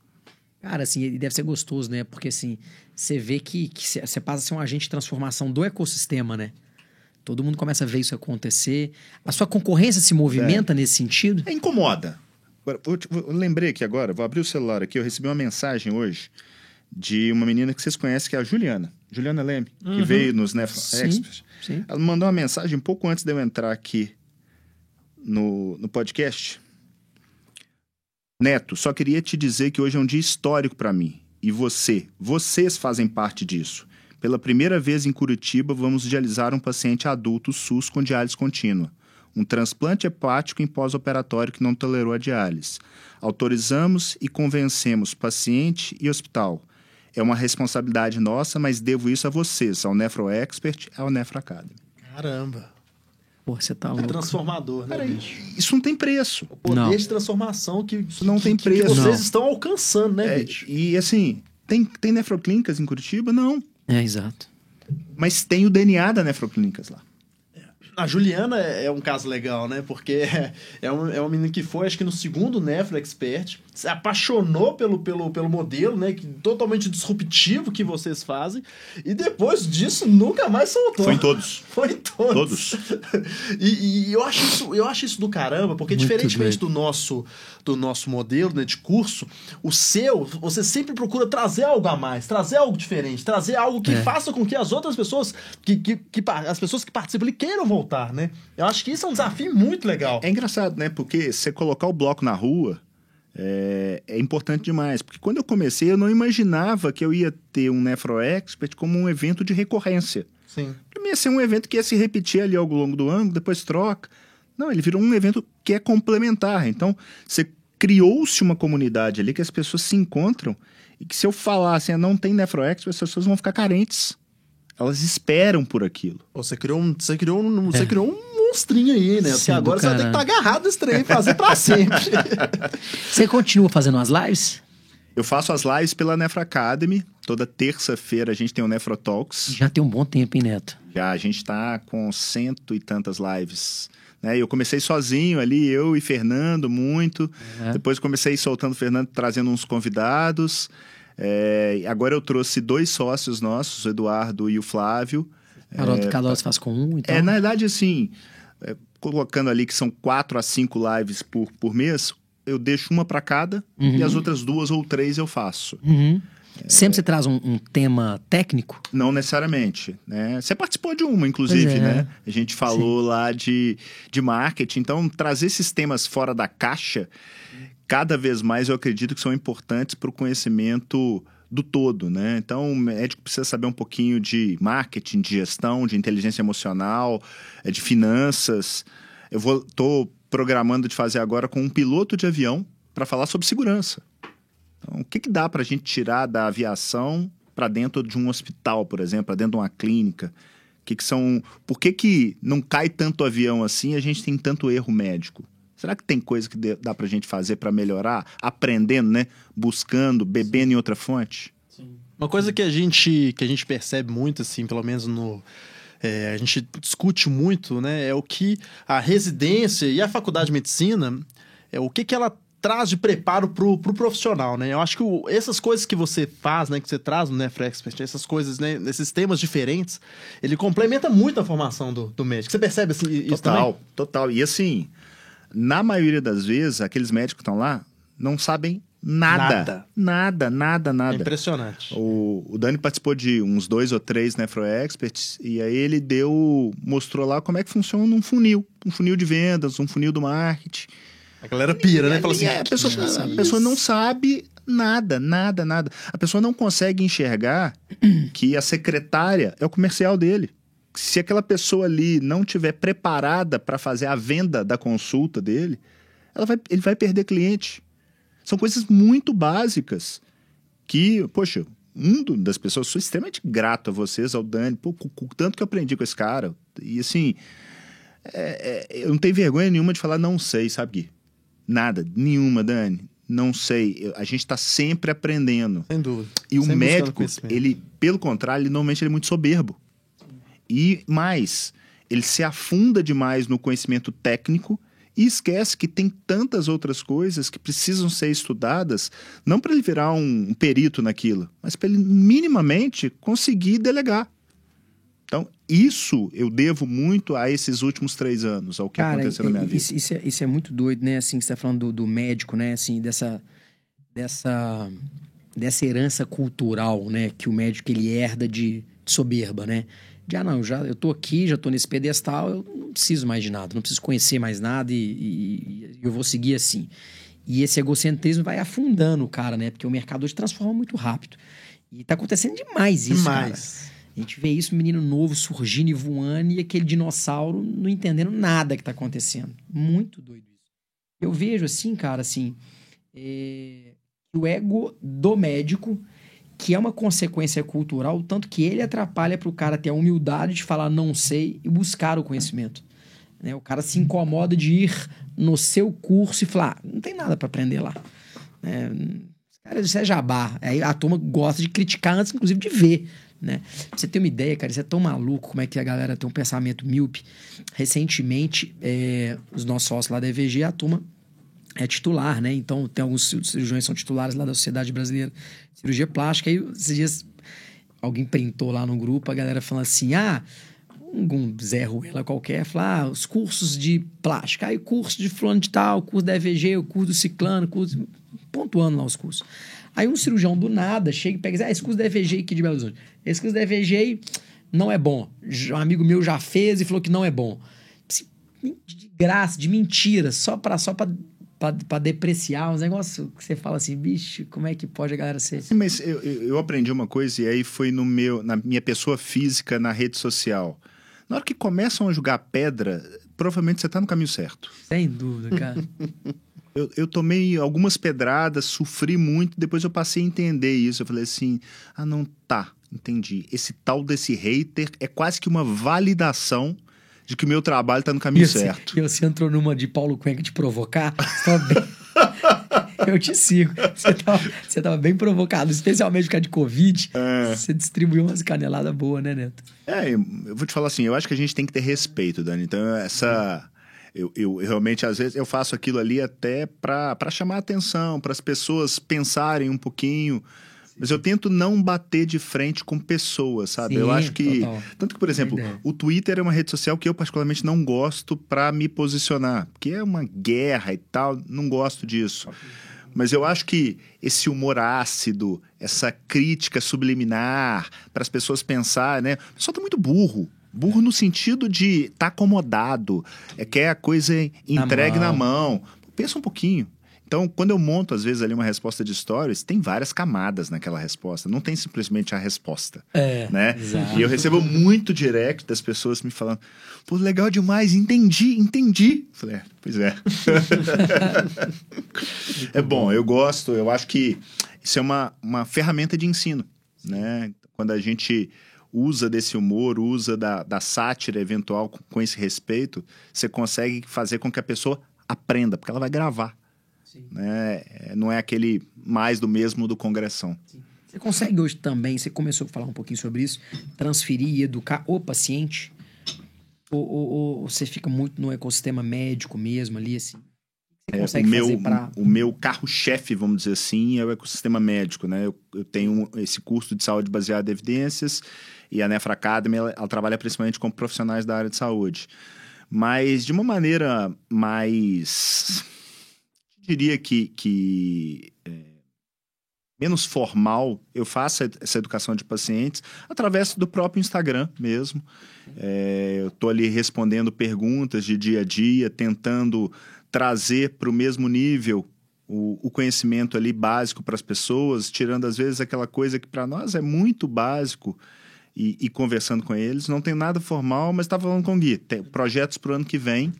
Cara, assim, deve ser gostoso, né? Porque, assim, você vê que você passa a ser um agente de transformação do ecossistema, né? Todo mundo começa a ver isso acontecer. A sua concorrência se movimenta é. nesse sentido? É, incomoda. Agora, eu, eu lembrei aqui agora, vou abrir o celular aqui, eu recebi uma mensagem hoje de uma menina que vocês conhecem, que é a Juliana. Juliana Leme, uhum. que veio nos Nef Experts. Ela mandou uma mensagem um pouco antes de eu entrar aqui no, no podcast. Neto, só queria te dizer que hoje é um dia histórico para mim. E você, vocês fazem parte disso. Pela primeira vez em Curitiba, vamos dialisar um paciente adulto SUS com diálise contínua. Um transplante hepático em pós-operatório que não tolerou a diálise. Autorizamos e convencemos paciente e hospital. É uma responsabilidade nossa, mas devo isso a vocês, ao Nefro Expert e ao Nefro Academy. Caramba! Pô, você tá é louco. É transformador, né, bicho? Isso não tem preço. O poder não. de transformação que, isso não tem preço. Que vocês não. estão alcançando, né, é, bicho? E assim, tem, tem nefroclínicas em Curitiba? Não. É, exato. Mas tem o DNA da nefroclínicas lá. A Juliana é, é um caso legal, né? Porque é, *laughs* é, um, é uma menina que foi, acho que no segundo Nefro Expert, se apaixonou pelo, pelo, pelo modelo, né? Que, totalmente disruptivo que vocês fazem. E depois disso, nunca mais soltou. Foi em todos. *laughs* Foi em todos. Todos. *laughs* e, e eu, acho isso, eu acho isso do caramba, porque Muito diferentemente do nosso, do nosso modelo né, de curso, o seu, você sempre procura trazer algo a mais, trazer algo diferente, trazer algo que É. faça com que as outras pessoas, que, que, que as pessoas que participam ali queiram voltar, né? Eu acho que isso é um desafio muito legal. É engraçado, né? Porque você colocar o bloco na rua é, é importante demais. Porque quando eu comecei, eu não imaginava que eu ia ter um Nefro Expert como um evento de recorrência. Sim. Pra mim ia ser um evento que ia se repetir ali ao longo do ano, depois troca. Não, ele virou um evento que é complementar. Então, você criou-se uma comunidade ali que as pessoas se encontram e que se eu falar assim, "Ah, não tem Nefro Expert, as pessoas vão ficar carentes. Elas esperam por aquilo. Você criou um, você criou um, você criou um monstrinho aí, né? Porque Sim, agora do você vai ter que estar caralho. agarrado nesse trem e fazer pra *laughs* sempre. Você continua fazendo as lives? Eu faço as lives pela Nefro Academy. Toda terça-feira a gente tem o Nefro Talks. Já tem um bom tempo, hein, Neto? Já a gente está com cento e tantas lives. Né? Eu comecei sozinho ali, eu e Fernando, muito. É. Depois comecei soltando o Fernando, trazendo uns convidados. É, agora eu trouxe dois sócios nossos, o Eduardo e o Flávio. Cada hora você faz com um, então. É, na verdade, assim, é, colocando ali que são quatro a cinco lives por, por mês, eu deixo uma para cada Uhum. e as outras duas ou três eu faço. Uhum. Sempre você traz um, um tema técnico? Não necessariamente, né? Você participou de uma, inclusive, é. né? A gente falou lá de, de marketing. Então, trazer esses temas fora da caixa, cada vez mais eu acredito que são importantes para o conhecimento do todo, né? Então, o médico precisa saber um pouquinho de marketing, de gestão, de inteligência emocional, eh, de finanças. Eu vou, tô programando de fazer agora com um piloto de avião para falar sobre segurança. Então, o que, que dá para a gente tirar da aviação para dentro de um hospital, por exemplo, para dentro de uma clínica? O que, que são? Por que, que não cai tanto avião assim? e A gente tem tanto erro médico. Será que tem coisa que dá para a gente fazer para melhorar, aprendendo, né? Buscando, bebendo em outra fonte? Uma coisa que a gente que a gente percebe muito, assim, pelo menos no é, a gente discute muito, né? É o que a residência e a faculdade de medicina é o que que ela traz de preparo pro, pro profissional, né? Eu acho que o- essas coisas que você faz, né, que você traz no Nefra Expert, essas coisas, né, esses temas diferentes, ele complementa muito a formação do, do médico. Você percebe assim, isso também? Total, total. E assim, na maioria das vezes, aqueles médicos que estão lá não sabem nada. Nada. Nada, nada, É nada. impressionante. O, o Dani participou de uns dois ou três Nefro Experts e aí ele deu, mostrou lá como é que funciona um funil, um funil de vendas, um funil do marketing. A galera pira, né? Fala assim, E a pessoa, "Que a isso?" pessoa não sabe nada, nada, nada. A pessoa não consegue enxergar que a secretária é o comercial dele. Se aquela pessoa ali não tiver preparada para fazer a venda da consulta dele, ela vai, ele vai perder cliente. São coisas muito básicas que, poxa, um das pessoas, sou extremamente grato a vocês, ao Dani, pô, o tanto que eu aprendi com esse cara. E assim, é- é, eu não tenho vergonha nenhuma de falar não sei, sabe, Gui? Nada, nenhuma, Dani. Não sei. Eu- a gente está sempre aprendendo. Sem dúvida. E o médico, ele, pelo contrário, ele, normalmente ele é muito soberbo. E mais, ele se afunda demais no conhecimento técnico e esquece que tem tantas outras coisas que precisam ser estudadas, não para ele virar um, perito naquilo, mas para ele minimamente conseguir delegar. Então, isso eu devo muito a esses últimos três anos, ao que Cara, aconteceu na minha vida. isso, isso é, isso é muito doido, né? Assim, que você tá falando do, do médico, né? Assim, dessa, dessa, dessa herança cultural, né? Que o médico, ele herda de, de soberba, né? De, ah, não, já, eu tô aqui, já tô nesse pedestal, eu não preciso mais de nada, não preciso conhecer mais nada e, e- e eu vou seguir assim. E esse egocentrismo vai afundando o cara, né? Porque o mercado hoje transforma muito rápido. E tá acontecendo demais isso, cara. Demais. A gente vê isso, menino novo surgindo e voando, e aquele dinossauro não entendendo nada que tá acontecendo. Muito doido isso. Eu vejo assim, cara, assim, é, o ego do médico, que é uma consequência cultural, o tanto que ele atrapalha pro cara ter a humildade de falar não sei e buscar o conhecimento. Né? O cara se incomoda de ir no seu curso e falar, "Ah, não tem nada para aprender lá. É, cara, isso é jabá. Aí a turma gosta de criticar antes, inclusive, de ver. Né? Pra você ter uma ideia, cara, isso é tão maluco como é que a galera tem um pensamento míope. Recentemente, é, os nossos sócios lá da EVG, a turma é titular, né? Então tem alguns cirurgiões que são titulares lá da Sociedade Brasileira de Cirurgia Plástica. Aí esses dias alguém printou lá no grupo, a galera falando assim: ah, um Zé Ruela qualquer, falar, ah, os cursos de plástica, aí curso de fulano de tal, curso da EVG, o curso do ciclano, curso... pontuando lá os cursos. Aí um cirurgião do nada chega e pega e diz, ah, esse curso da EVG aqui de Belo Horizonte, esse curso da EVG não é bom. Um amigo meu já fez e falou que não é bom. De graça, de mentira, só para só pra para depreciar uns negócios que você fala assim, bicho, como é que pode a galera ser? Sim, mas eu, eu aprendi uma coisa e aí foi no meu, na minha pessoa física na rede social. Na hora que começam a jogar pedra, provavelmente você está no caminho certo. Sem dúvida, cara. *laughs* eu, eu tomei algumas pedradas, sofri muito, depois eu passei a entender isso. Eu falei assim: ah, não, tá, entendi. Esse tal desse hater é quase que uma validação de que o meu trabalho está no caminho e certo. E você entrou numa de Paulo Cuenca de provocar, você bem... *laughs* Eu te sigo. Você tava, você tava bem provocado, especialmente por causa de Covid. É. Você distribuiu umas caneladas boas, né, Neto? É, eu vou te falar assim, eu acho que a gente tem que ter respeito, Dani. Então, essa... Eu, eu, eu, realmente, às vezes, eu faço aquilo ali até para chamar atenção, para as pessoas pensarem um pouquinho mas eu tento não bater de frente com pessoas, sabe? Sim, eu acho que. Total. Tanto que, por exemplo, o Twitter é uma rede social que eu particularmente não gosto para me posicionar. Porque é uma guerra e tal, não gosto disso. Mas eu acho que esse humor ácido, essa crítica subliminar, para as pessoas pensar, né? O pessoal tá muito burro. Burro no sentido de tá acomodado, é quer a coisa entregue na mão. na mão. Pensa um pouquinho. Então, quando eu monto, às vezes, ali uma resposta de stories, tem várias camadas naquela resposta. Não tem simplesmente a resposta. É, né? Exato. E eu recebo muito direct das pessoas me falando, pô, legal demais, entendi, entendi. Falei, é, pois é. *laughs* é bom, eu gosto, eu acho que isso é uma, uma ferramenta de ensino, né? Quando a gente usa desse humor, usa da, da sátira eventual com, com esse respeito, você consegue fazer com que a pessoa aprenda, porque ela vai gravar. Né? É, não é aquele mais do mesmo do congressão. Sim. Você consegue hoje também, você começou a falar um pouquinho sobre isso, transferir e educar o paciente? Ou, ou, ou você fica muito no ecossistema médico mesmo ali, assim? É, o, meu, pra... o meu carro-chefe, vamos dizer assim, é o ecossistema médico, né? Eu, eu, tenho esse curso de saúde baseado em evidências e a Nefra Academy, ela, ela trabalha principalmente com profissionais da área de saúde. Mas de uma maneira mais diria que, que é, menos formal, eu faço essa educação de pacientes através do próprio Instagram mesmo. É, eu estou ali respondendo perguntas de dia a dia, tentando trazer para o mesmo nível o, o, conhecimento ali básico para as pessoas, tirando às vezes aquela coisa que para nós é muito básico. E, e, conversando com eles, não tem nada formal, mas estava falando com o Gui. Tem projetos para o ano que vem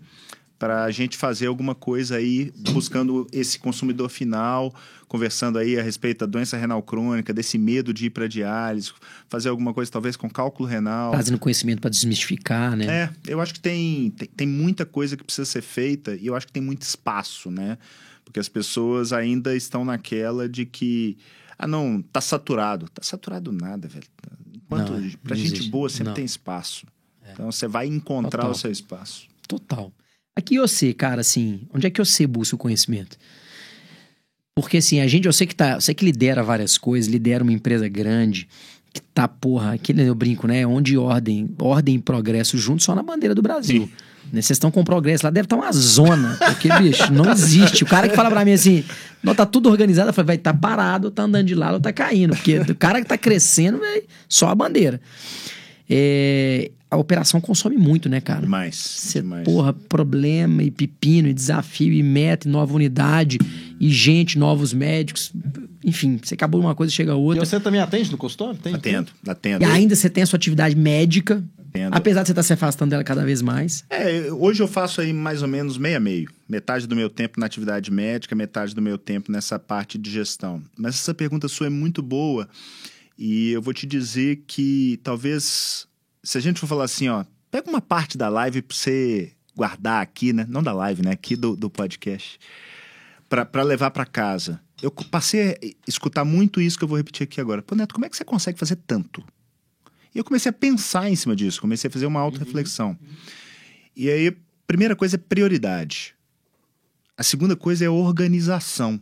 para a gente fazer alguma coisa aí, buscando esse consumidor final, conversando aí a respeito da doença renal crônica, desse medo de ir para diálise, fazer alguma coisa talvez com cálculo renal. Trazendo conhecimento para desmistificar, né? É, eu acho que tem, tem, tem, muita coisa que precisa ser feita e eu acho que tem muito espaço, né? Porque as pessoas ainda estão naquela de que, ah, não, tá saturado. Tá saturado nada, velho. Enquanto, não, pra não gente existe. boa sempre não. tem espaço. É. Então você vai encontrar Total. o seu espaço. Total. Aqui você, cara, assim, onde é que você busca o conhecimento? Porque assim, a gente, eu sei que tá, sei que lidera várias coisas, lidera uma empresa grande, que tá, porra, aquele eu brinco, né? Onde ordem, ordem e progresso juntos só na bandeira do Brasil. Né? Vocês estão com progresso lá, deve estar tá uma zona. Porque, bicho, não existe. O cara que fala pra mim assim, não, tá tudo organizado, eu falo, vai, tá parado, tá andando de lado, tá caindo. Porque o cara que tá crescendo, véio, só a bandeira. É, a operação consome muito, né, cara? Demais. Você, porra, problema e pepino e desafio e meta e nova unidade e gente, novos médicos. Enfim, você acabou uma coisa e chega outra. E você também atende no consultório? Tem, atendo, atendo. E ainda você tem a sua atividade médica. Atendo. Apesar de você estar se afastando dela cada vez mais. É, hoje eu faço aí mais ou menos meia meio. Metade do meu tempo na atividade médica, metade do meu tempo nessa parte de gestão. Mas essa pergunta sua é muito boa. E eu vou te dizer que talvez se a gente for falar assim, ó, pega uma parte da live pra você guardar aqui, né? Não da live, né? Aqui do, do podcast. para levar para casa. Eu passei a escutar muito isso que eu vou repetir aqui agora. Pô, Neto, como é que você consegue fazer tanto? E eu comecei a pensar em cima disso, comecei a fazer uma auto-reflexão. Uhum. E aí, primeira coisa é prioridade. A segunda coisa é organização.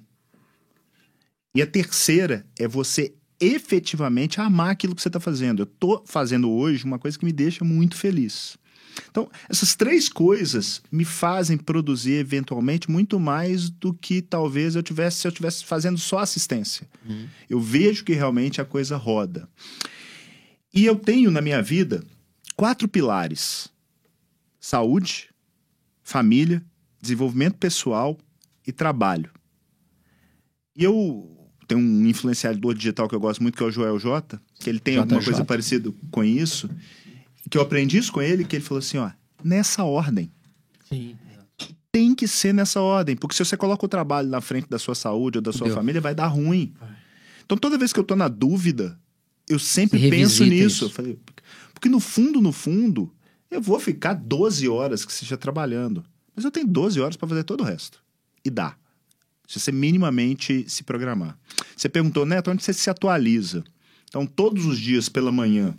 E a terceira é você efetivamente amar aquilo que você está fazendo. Eu estou fazendo hoje uma coisa que me deixa muito feliz. Então, essas três coisas me fazem produzir eventualmente muito mais do que talvez eu tivesse se eu tivesse fazendo só assistência. Uhum. Eu vejo que realmente a coisa roda. E eu tenho na minha vida quatro pilares: saúde, família, desenvolvimento pessoal e trabalho. E eu tenho um influenciador digital que eu gosto muito, que é o Joel J, que ele tem J. alguma J. coisa parecida com isso que eu aprendi isso com ele, que ele falou assim, ó, nessa ordem. Sim. Tem que ser nessa ordem, porque se você coloca o trabalho na frente da sua saúde ou da sua Deu. família, vai dar ruim. Então, toda vez que eu tô na dúvida, eu sempre penso nisso. Eu falei, porque no fundo, no fundo, eu vou ficar 12 horas que seja trabalhando. Mas eu tenho 12 horas para fazer todo o resto. E dá. Se você minimamente se programar. Você perguntou, Neto, onde você se atualiza? Então, todos os dias pela manhã,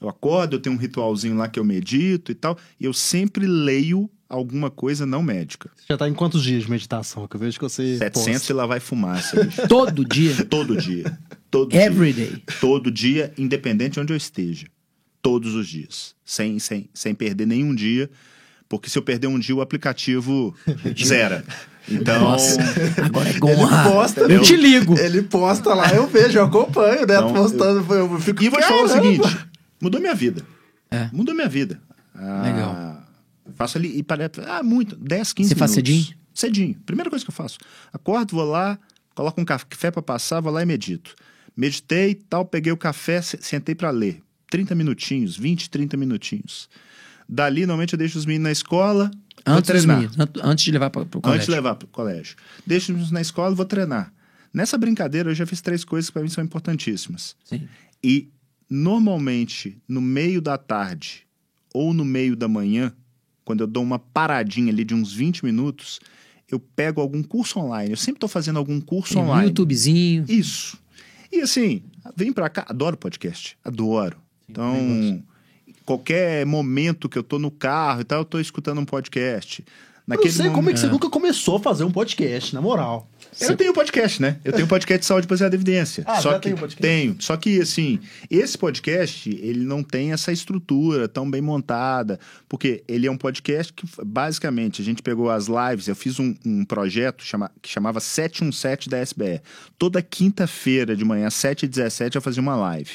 eu acordo, eu tenho um ritualzinho lá que eu medito e tal, e eu sempre leio alguma coisa não médica. Você já tá em quantos dias de meditação? Que eu vejo que você 700 posta. e lá vai fumaça. *laughs* Todo dia? Todo dia. Todo Every dia. day. Todo dia, independente de onde eu esteja. Todos os dias. Sem, sem, sem perder nenhum dia. Porque se eu perder um dia, o aplicativo *laughs* zera. Então. Nossa, agora é gonra. Ele posta, eu, eu te ligo. Ele posta lá, eu vejo, eu acompanho, né? Então, postando. Eu, eu fico e vou te falar o seguinte: Mudou minha vida. É. Mudou minha vida. Ah, Legal. Faço ali e parece. Ah, muito. 10, 15 Você minutos. Você faz cedinho? Cedinho. Primeira coisa que eu faço. Acordo, vou lá, coloco um café para passar, vou lá e medito. Meditei tal, peguei o café, sentei para ler. 30 minutinhos, 20, 30 minutinhos. Dali, normalmente eu deixo os meninos na escola. Antes, meninos, antes de levar para o colégio. Antes de levar para o colégio. Deixo os meninos na escola e vou treinar. Nessa brincadeira, eu já fiz três coisas que para mim são importantíssimas. Sim. E normalmente no meio da tarde ou no meio da manhã, quando eu dou uma paradinha ali de uns 20 minutos, eu pego algum curso online. Eu sempre estou fazendo algum curso Tem online. YouTubezinho. Isso. E assim, vem para cá. Adoro podcast. Adoro. Sim, então, qualquer momento que eu estou no carro e tal, eu estou escutando um podcast. Naquele eu não sei momento... como é que você é. nunca começou a fazer um podcast, na moral. Eu tenho podcast, né? Eu tenho podcast de saúde baseada em evidência. Ah, só que podcast? tenho. Só que assim, esse podcast, ele não tem essa estrutura tão bem montada, porque ele é um podcast que basicamente a gente pegou as lives, eu fiz um, um projeto chama, que chamava 717 da SBE. Toda quinta-feira de manhã, 7h17, eu fazia uma live.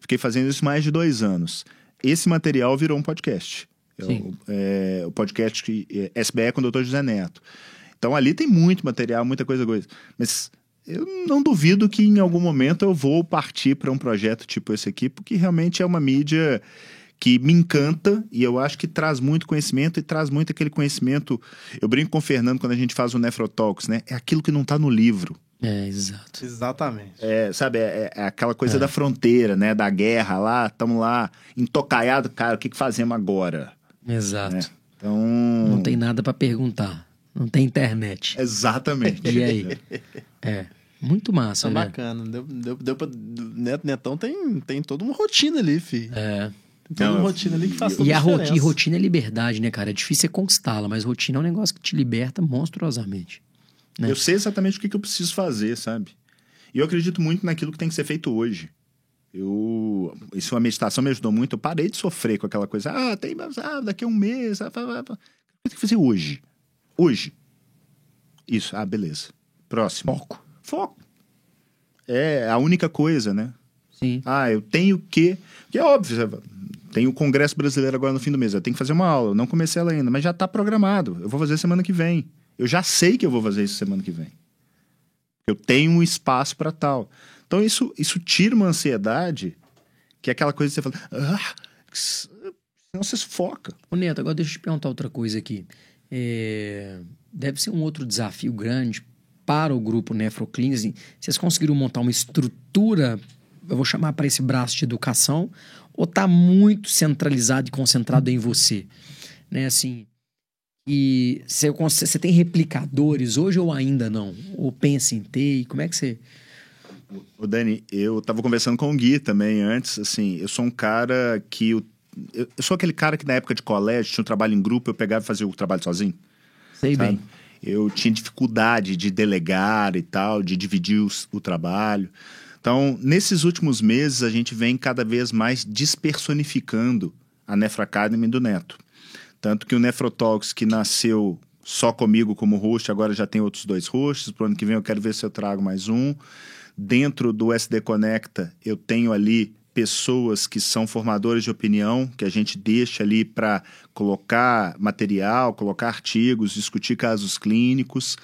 Fiquei fazendo isso mais de dois anos. Esse material virou um podcast. Eu, é, o podcast que, é, SBE com o Dr. José Neto. Então ali tem muito material, muita coisa, coisa. Mas eu não duvido que em algum momento eu vou partir para um projeto tipo esse aqui, porque realmente é uma mídia que me encanta e eu acho que traz muito conhecimento e traz muito aquele conhecimento. Eu brinco com o Fernando quando a gente faz o Nefrotalks, né? É aquilo que não está no livro. É, exato. Exatamente. É, sabe, é, é aquela coisa é. da fronteira, né? Da guerra lá, estamos lá, entocaiado, cara, o que, que fazemos agora? Exato. Né? Então. Não tem nada para perguntar. Não tem internet. Exatamente. E aí? É. Muito massa, é né? bacana. Deu, deu, deu pra... Neto, Netão tem, tem toda uma rotina ali, fi. É. Tem toda uma rotina ali que faz toda e a, a rotina, e rotina é liberdade, né, cara? É difícil você conquistá-la, mas rotina é um negócio que te liberta monstruosamente. Né? Eu sei exatamente o que, que eu preciso fazer, sabe? E eu acredito muito naquilo que tem que ser feito hoje. Eu, isso a meditação me ajudou muito. Eu parei de sofrer com aquela coisa. Ah, tem, ah, daqui a um mês. Ah, o que eu tenho que fazer hoje? Hoje. Isso, ah, beleza. Próximo. Foco. Foco. É a única coisa, né? Sim. Ah, eu tenho que. Que é óbvio, tem o Congresso Brasileiro agora no fim do mês. Eu tenho que fazer uma aula. Eu não comecei ela ainda, mas já está programado. Eu vou fazer semana que vem. Eu já sei que eu vou fazer isso semana que vem. Eu tenho um espaço para tal. Então isso, isso tira uma ansiedade, que é aquela coisa que você fala. Ah, senão você sufoca. Ô Neto, agora deixa eu te perguntar outra coisa aqui. É, deve ser um outro desafio grande para o grupo Nefroclinics. Vocês conseguiram montar uma estrutura, eu vou chamar para esse braço de educação, ou está muito centralizado e concentrado em você? Né, assim, e você, você tem replicadores hoje ou ainda não? Ou pensa em ter? Como é que você... O Dani, eu estava conversando com o Gui também antes, assim, eu sou um cara que eu, eu, sou aquele cara que na época de colégio tinha um trabalho em grupo, eu pegava e fazia o trabalho sozinho. Sei sabe? bem. eu tinha dificuldade de delegar e tal, de dividir os, o trabalho. Então, nesses últimos meses, a gente vem cada vez mais despersonificando a Nefra Academy do Neto. Tanto que o Nefrotalks, que nasceu só comigo como host, agora já tem outros dois hosts. Pro ano que vem eu quero ver se eu trago mais um. Dentro do SD Conecta, eu tenho ali pessoas que são formadores de opinião, que a gente deixa ali para colocar material, colocar artigos, discutir casos clínicos.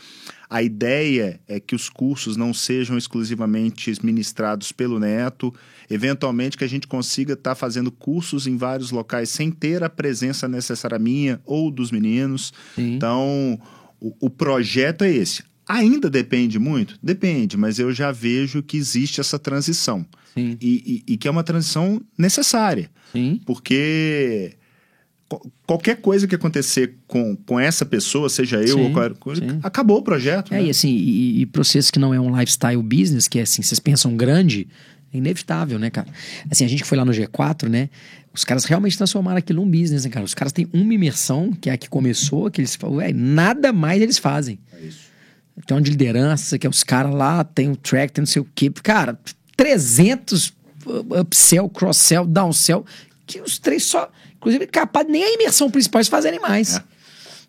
A ideia é que os cursos não sejam exclusivamente ministrados pelo Neto, eventualmente que a gente consiga estar tá fazendo cursos em vários locais sem ter a presença necessária minha ou dos meninos. Sim. Então, o, o projeto é esse. Ainda depende muito? Depende, mas eu já vejo que existe essa transição. E, e, e, que é uma transição necessária. Sim. Porque qualquer coisa que acontecer com, com essa pessoa, seja eu sim, ou qualquer coisa, sim. acabou o projeto. É, né? e assim, e, e processo que não é um lifestyle business, que é assim, vocês pensam grande, é inevitável, né, cara? Assim, a gente foi lá no G4, né? Os caras realmente transformaram aquilo num business, né, cara? Os caras têm uma imersão, que é a que começou, que eles falam, ué, nada mais eles fazem. É isso. Tem uma de liderança, que é os caras lá, tem o track, tem não sei o quê. Cara, 300 uh, upsell, cross-sell, downsell, que os três só. Inclusive, capaz nem a imersão principal eles fazerem mais. É.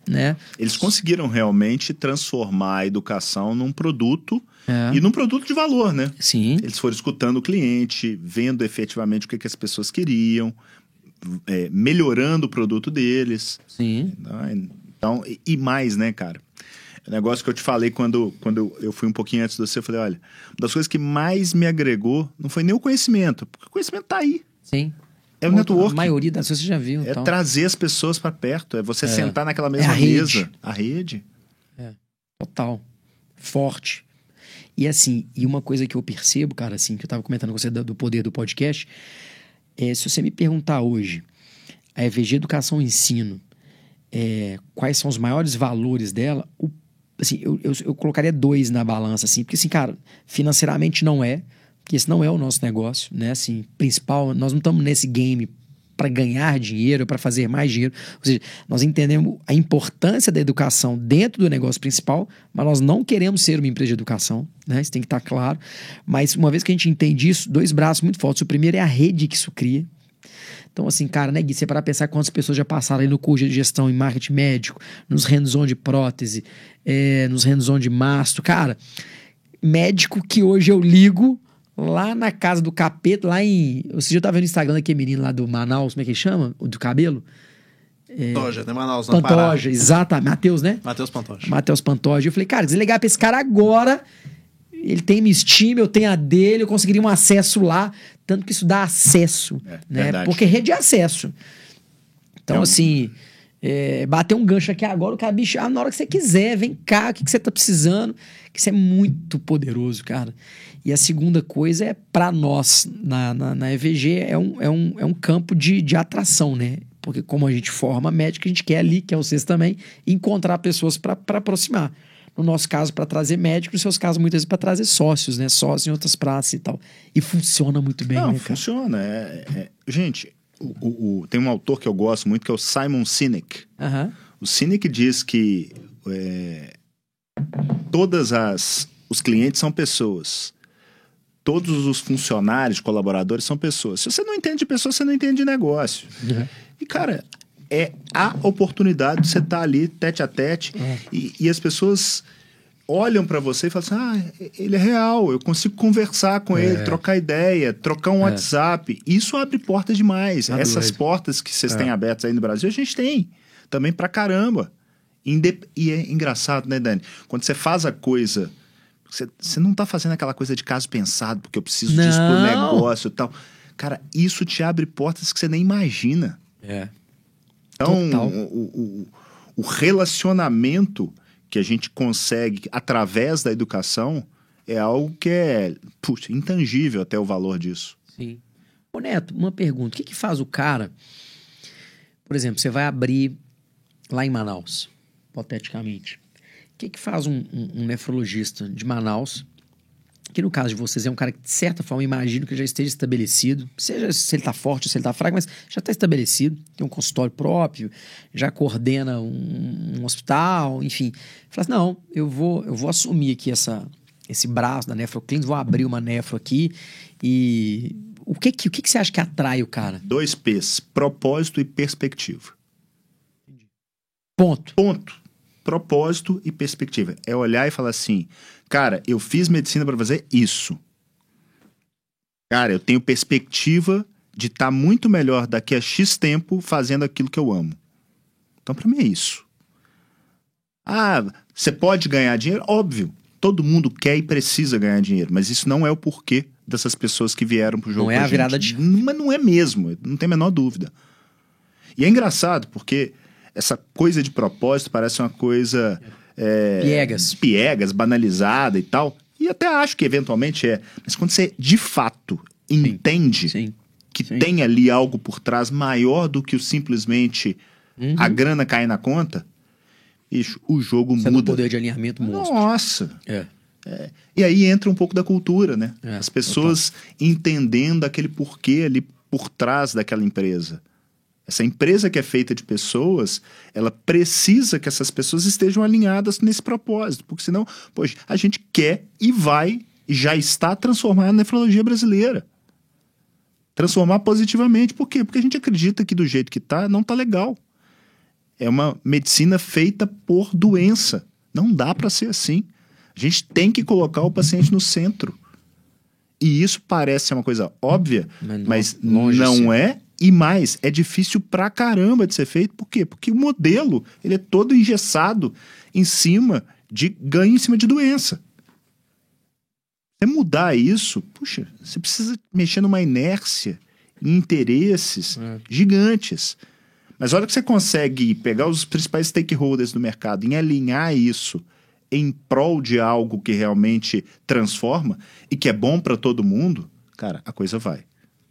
Né? Eles conseguiram realmente transformar a educação num produto é. e num produto de valor, né? Sim. Eles foram escutando o cliente, vendo efetivamente o que, que as pessoas queriam, é, melhorando o produto deles. Sim. Então, e mais, né, cara? O negócio que eu te falei quando, quando eu fui um pouquinho antes de você, eu falei, olha, uma das coisas que mais me agregou não foi nem o conhecimento, porque o conhecimento tá aí. Sim. É o network. A maioria das coisas você já viu. É então. trazer as pessoas para perto, é você é. sentar naquela mesma é a mesa. Rede. A rede. É. Total. Forte. E assim, e uma coisa que eu percebo, cara, assim, que eu tava comentando com você do poder do podcast, é se você me perguntar hoje, a EVG Educação e Ensino, é, quais são os maiores valores dela, o assim, eu, eu, eu, colocaria dois na balança, assim, porque assim, cara, financeiramente não é, porque esse não é o nosso negócio, né? Assim, principal, nós não estamos nesse game para ganhar dinheiro, para fazer mais dinheiro. Ou seja, nós entendemos a importância da educação dentro do negócio principal, mas nós não queremos ser uma empresa de educação, né? Isso tem que estar tá claro. Mas uma vez que a gente entende isso, dois braços muito fortes. O primeiro é a rede que isso cria, então, assim, cara, né, Gui, você para pensar quantas pessoas já passaram aí no curso de gestão em marketing médico, nos hands-on de prótese, é, nos hands-on de mastro. Cara, médico que hoje eu ligo lá na casa do capeta, lá em. Dia eu tava vendo no Instagram daquele menino lá do Manaus, como é que ele chama? O do cabelo? É... Pantoja, né? Manaus, na Pantoja, exatamente. Matheus, né? Matheus Pantoja. Matheus Pantoja. Eu falei, cara, desligar pra esse cara agora. Ele tem minha Steam, eu tenho a dele, eu conseguiria um acesso lá. Tanto que isso dá acesso, é, né? Verdade. Porque rede de acesso. Então, é um... assim, é, bater um gancho aqui agora, o cara, bicho, ah, na hora que você quiser, vem cá, o que, que você tá precisando. Que isso é muito poderoso, cara. E a segunda coisa é, para nós, na, na, na, EVG, é um, é um, é um campo de, de atração, né? Porque como a gente forma médico, a gente quer ali, que é vocês também, encontrar pessoas para aproximar. No nosso caso, para trazer médico, no seus casos, muitas vezes para trazer sócios, né? Sócios em outras praças e tal. E funciona muito bem, Não, né, funciona. É, é, gente, o, o, o, tem um autor que eu gosto muito que é o Simon Sinek. Uhum. O Sinek diz que é, todas as os clientes são pessoas. Todos os funcionários, colaboradores são pessoas. Se você não entende de pessoas, você não entende de negócio. Uhum. E, cara, é a oportunidade de você estar tá ali tete a tete é. e, e, as pessoas olham para você e falam assim: ah, ele é real, eu consigo conversar com é. ele, trocar ideia, trocar um é. WhatsApp. Isso abre portas demais. Tá Essas doido. portas que vocês têm é. abertas aí no Brasil, a gente tem também pra caramba. Indep e é engraçado, né, Dani? Quando você faz a coisa. Você, você não tá fazendo aquela coisa de caso pensado, porque eu preciso não. disso pro negócio e tal. Cara, isso te abre portas que você nem imagina. É. Então, o, o, o, relacionamento que a gente consegue através da educação é algo que é puxa, intangível até o valor disso. Sim. Ô Neto, uma pergunta. O que, que faz o cara... Por exemplo, você vai abrir lá em Manaus, hipoteticamente. O que, que faz um, um, um nefrologista de Manaus que no caso de vocês é um cara que, de certa forma, imagino que já esteja estabelecido, seja se ele está forte ou se ele está fraco, mas já está estabelecido, tem um consultório próprio, já coordena um, um hospital, enfim. Fala assim, não, eu vou, eu vou assumir aqui essa, esse braço da Nefroclinics, vou abrir uma nefro aqui e... O que, que, o que, que você acha que atrai o cara? Dois P's, propósito e perspectiva. Ponto. Ponto. Propósito e perspectiva. É olhar e falar assim, cara, eu fiz medicina para fazer isso. Cara, eu tenho perspectiva de estar tá muito melhor daqui a X tempo fazendo aquilo que eu amo. Então, para mim é isso. Ah, você pode ganhar dinheiro? Óbvio. Todo mundo quer e precisa ganhar dinheiro, mas isso não é o porquê dessas pessoas que vieram pro jogo. Não é a, virada de. Mas não é mesmo, não tem a menor dúvida. E é engraçado, porque essa coisa de propósito parece uma coisa. É, piegas. Piegas, banalizada e tal. E até acho que eventualmente é. Mas quando você de fato entende Sim. que Sim. tem ali algo por trás maior do que o simplesmente Uhum. a grana cair na conta, bicho, o jogo Você muda. poder de alinhamento monstro. Nossa! É. E aí entra um pouco da cultura, né? É, As pessoas entendendo aquele porquê ali por trás daquela empresa. Essa empresa que é feita de pessoas, ela precisa que essas pessoas estejam alinhadas nesse propósito, porque senão, poxa, a gente quer e vai e já está transformando a nefrologia brasileira. Transformar positivamente. Por quê? Porque a gente acredita que do jeito que tá, não tá legal. É uma medicina feita por doença. Não dá para ser assim. A gente tem que colocar o paciente no centro. E isso parece ser uma coisa óbvia, Mas não- mas não ser. é. E mais, é difícil pra caramba de ser feito. Por quê? Porque o modelo ele é todo engessado em cima de ganho em cima de doença. Você mudar isso, puxa, você precisa mexer numa inércia, em interesses É. gigantes. Mas a hora que você consegue pegar os principais stakeholders do mercado e alinhar isso em prol de algo que realmente transforma e que é bom para todo mundo, cara, a coisa vai.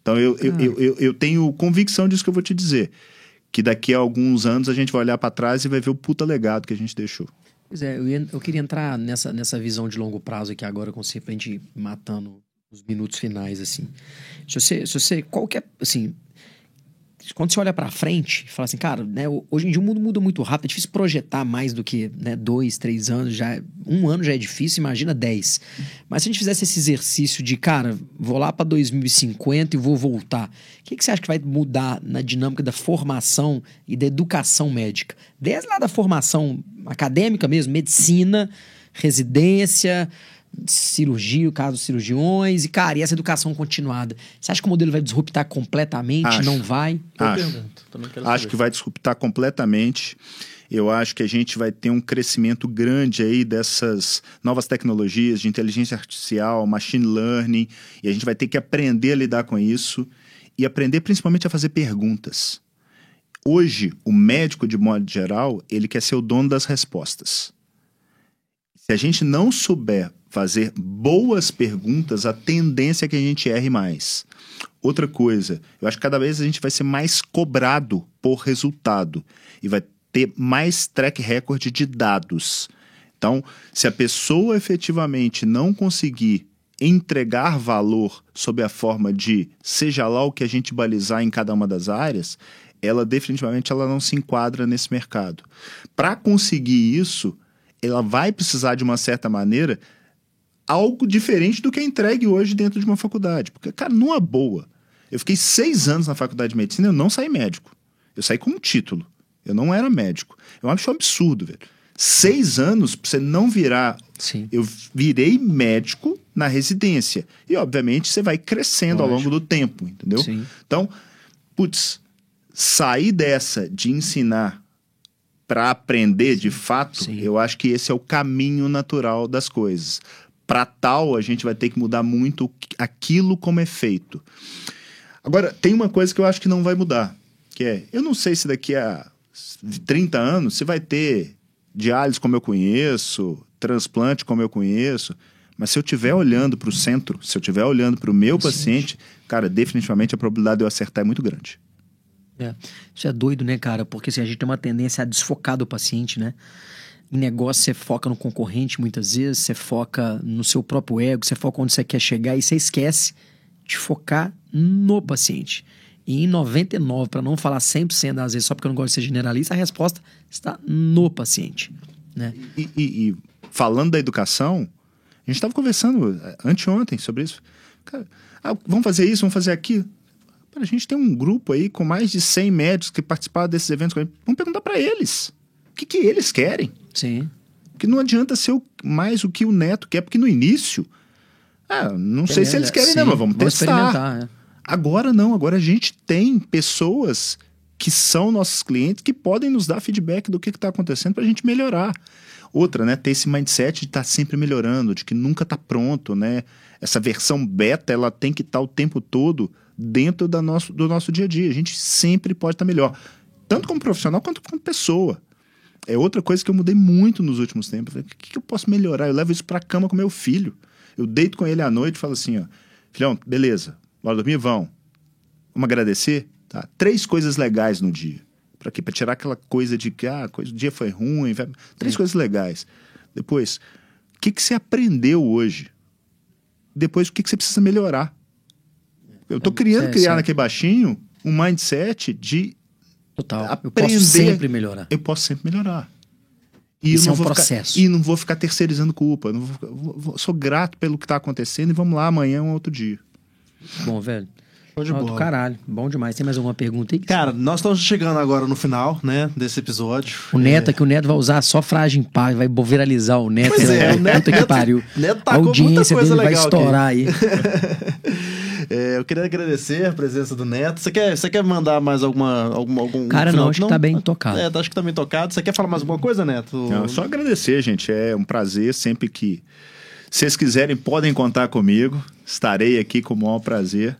Então eu, eu, eu, eu, eu tenho convicção disso que eu vou te dizer. Que daqui a alguns anos a gente vai olhar para trás e vai ver o puta legado que a gente deixou. Pois é, eu, ia- eu queria entrar nessa, nessa visão de longo prazo aqui agora, com pra gente matando os minutos finais, assim. Se você, se você qualquer, assim, quando você olha pra frente e fala assim, cara, né, hoje em dia o mundo muda muito rápido, é difícil projetar mais do que né, dois, três anos, já, um ano já é difícil, imagina dez. Mas se a gente fizesse esse exercício de, cara, vou lá pra 2050 e vou voltar, o que, que você acha que vai mudar na dinâmica da formação e da educação médica? Desde lá da formação acadêmica mesmo, medicina, residência, cirurgia, o caso dos cirurgiões, e, cara, e essa educação continuada? Você acha que o modelo vai disruptar completamente? Acho. Não vai? Boa Acho. pergunta. Também quero Acho saber. que vai disruptar completamente. Eu acho que a gente vai ter um crescimento grande aí dessas novas tecnologias de inteligência artificial, machine learning, e a gente vai ter que aprender a lidar com isso e aprender principalmente a fazer perguntas. Hoje, o médico, de modo geral, ele quer ser o dono das respostas. Se a gente não souber fazer boas perguntas, a tendência é que a gente erre mais. Outra coisa, eu acho que cada vez a gente vai ser mais cobrado por resultado e vai ter mais track record de dados. Então, se a pessoa efetivamente não conseguir entregar valor sob a forma de seja lá o que a gente balizar em cada uma das áreas, ela definitivamente ela não se enquadra nesse mercado. Para conseguir isso, ela vai precisar de uma certa maneira algo diferente do que é entregue hoje dentro de uma faculdade. Porque, cara, numa boa, eu fiquei seis anos na faculdade de medicina e eu não saí médico. Eu saí com um título. Eu não era médico. Eu acho um absurdo, velho. Seis anos pra você não virar. Sim. Eu virei médico na residência. E, obviamente, você vai crescendo ao Lógico. longo do tempo, entendeu? Sim. Então, putz, sair dessa de ensinar para aprender de fato, Sim. eu acho que esse é o caminho natural das coisas. Para tal, a gente vai ter que mudar muito aquilo como é feito. Agora, tem uma coisa que eu acho que não vai mudar, que é, eu não sei se daqui a 30 anos se vai ter diálise como eu conheço, transplante como eu conheço, mas se eu estiver olhando para o centro, se eu estiver olhando para o meu paciente, cara, definitivamente a probabilidade de eu acertar é muito grande. É. Isso é doido, né, cara? Porque assim, a gente tem uma tendência a desfocar do paciente, né? Em negócio, você foca no concorrente muitas vezes, você foca no seu próprio ego, você foca onde você quer chegar e você esquece de focar no paciente. E em 99, para não falar 100% das vezes, só porque eu não gosto de ser generalista, a resposta está no paciente. Né? E, e, e falando da educação, a gente estava conversando eh, anteontem sobre isso. Cara, ah, vamos fazer isso, vamos fazer aquilo. A gente tem um grupo aí com mais de 100 médicos que participaram desses eventos. Vamos perguntar para eles. O que, que eles querem? Sim. Porque não adianta ser o, mais o que o neto quer, porque no início. Ah, não sei se eles querem, Sim, não, mas vamos, vamos testar. É. Agora não, agora a gente tem pessoas que são nossos clientes que podem nos dar feedback do que está acontecendo para a gente melhorar. Outra, né, ter esse mindset de estar tá sempre melhorando, de que nunca está pronto, né? Essa versão beta, ela tem que estar tá o tempo todo dentro da nosso, do nosso dia a dia. A gente sempre pode estar tá melhor, tanto como profissional quanto como pessoa. É outra coisa que eu mudei muito nos últimos tempos. o que, que eu posso melhorar? Eu levo isso para a cama com meu filho. Eu deito com ele à noite e falo assim, ó, filhão, beleza, bora dormir, vão. Vamos agradecer? Tá. Três coisas legais no dia. Para quê? Para tirar aquela coisa de que ah, coisa, o dia foi ruim. Vai... Três é. coisas legais. Depois, o que, que você aprendeu hoje? Depois, o que, que você precisa melhorar? Eu tô é, criando, é, criar naquele baixinho um mindset de Total. Aprender. Eu posso sempre melhorar. Eu posso sempre melhorar. E Isso é um processo. Ficar, e não vou ficar terceirizando culpa. Não vou, vou, sou grato pelo que está acontecendo e vamos lá, amanhã é um outro dia. Bom, velho. Bom de bola. caralho. Bom demais. Tem mais alguma pergunta aí? Cara, nós estamos chegando agora no final, né, desse episódio. O Neto, é... que o Neto vai usar só frase em paz, vai viralizar o Neto. Pois é, o Neto, que pariu. Neto tá a audiência dele vai estourar aqui. aí. *laughs* É, eu queria agradecer a presença do Neto. Você quer, você quer mandar mais alguma, alguma algum Cara, não, acho não? que tá bem tocado. É, acho que tá bem tocado. Você quer falar mais alguma coisa, Neto? Não, só agradecer, gente. É um prazer sempre que vocês quiserem, podem contar comigo. Estarei aqui com o maior prazer.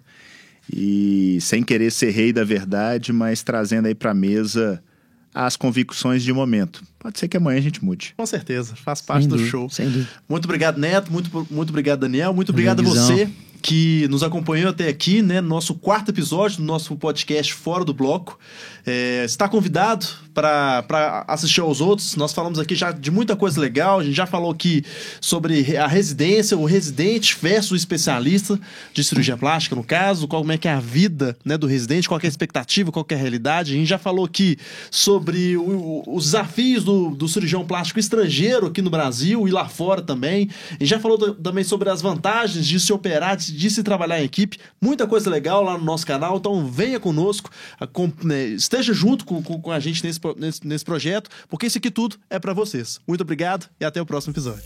E sem querer ser rei da verdade, mas trazendo aí para mesa as convicções de momento. Pode ser que amanhã a gente mude. Com certeza, faz parte sem do dúvida, show. Muito obrigado, Neto. Muito, muito obrigado, Daniel. Muito obrigado a você que nos acompanhou até aqui, né? Nosso quarto episódio do nosso podcast Fora do Bloco. É, está convidado para assistir aos outros. Nós falamos aqui já de muita coisa legal. A gente já falou aqui sobre a residência, o residente versus o especialista de cirurgia plástica, no caso, como é que é a vida né, do residente, qual é a expectativa, qual é a realidade. A gente já falou aqui sobre o, os desafios do, do cirurgião plástico estrangeiro aqui no Brasil e lá fora também. A gente já falou também sobre as vantagens de se operar, de, de se trabalhar em equipe. Muita coisa legal lá no nosso canal. Então venha conosco, né, esteja junto com, com, com a gente nesse, nesse, nesse projeto, porque isso aqui tudo é para vocês. Muito obrigado e até o próximo episódio.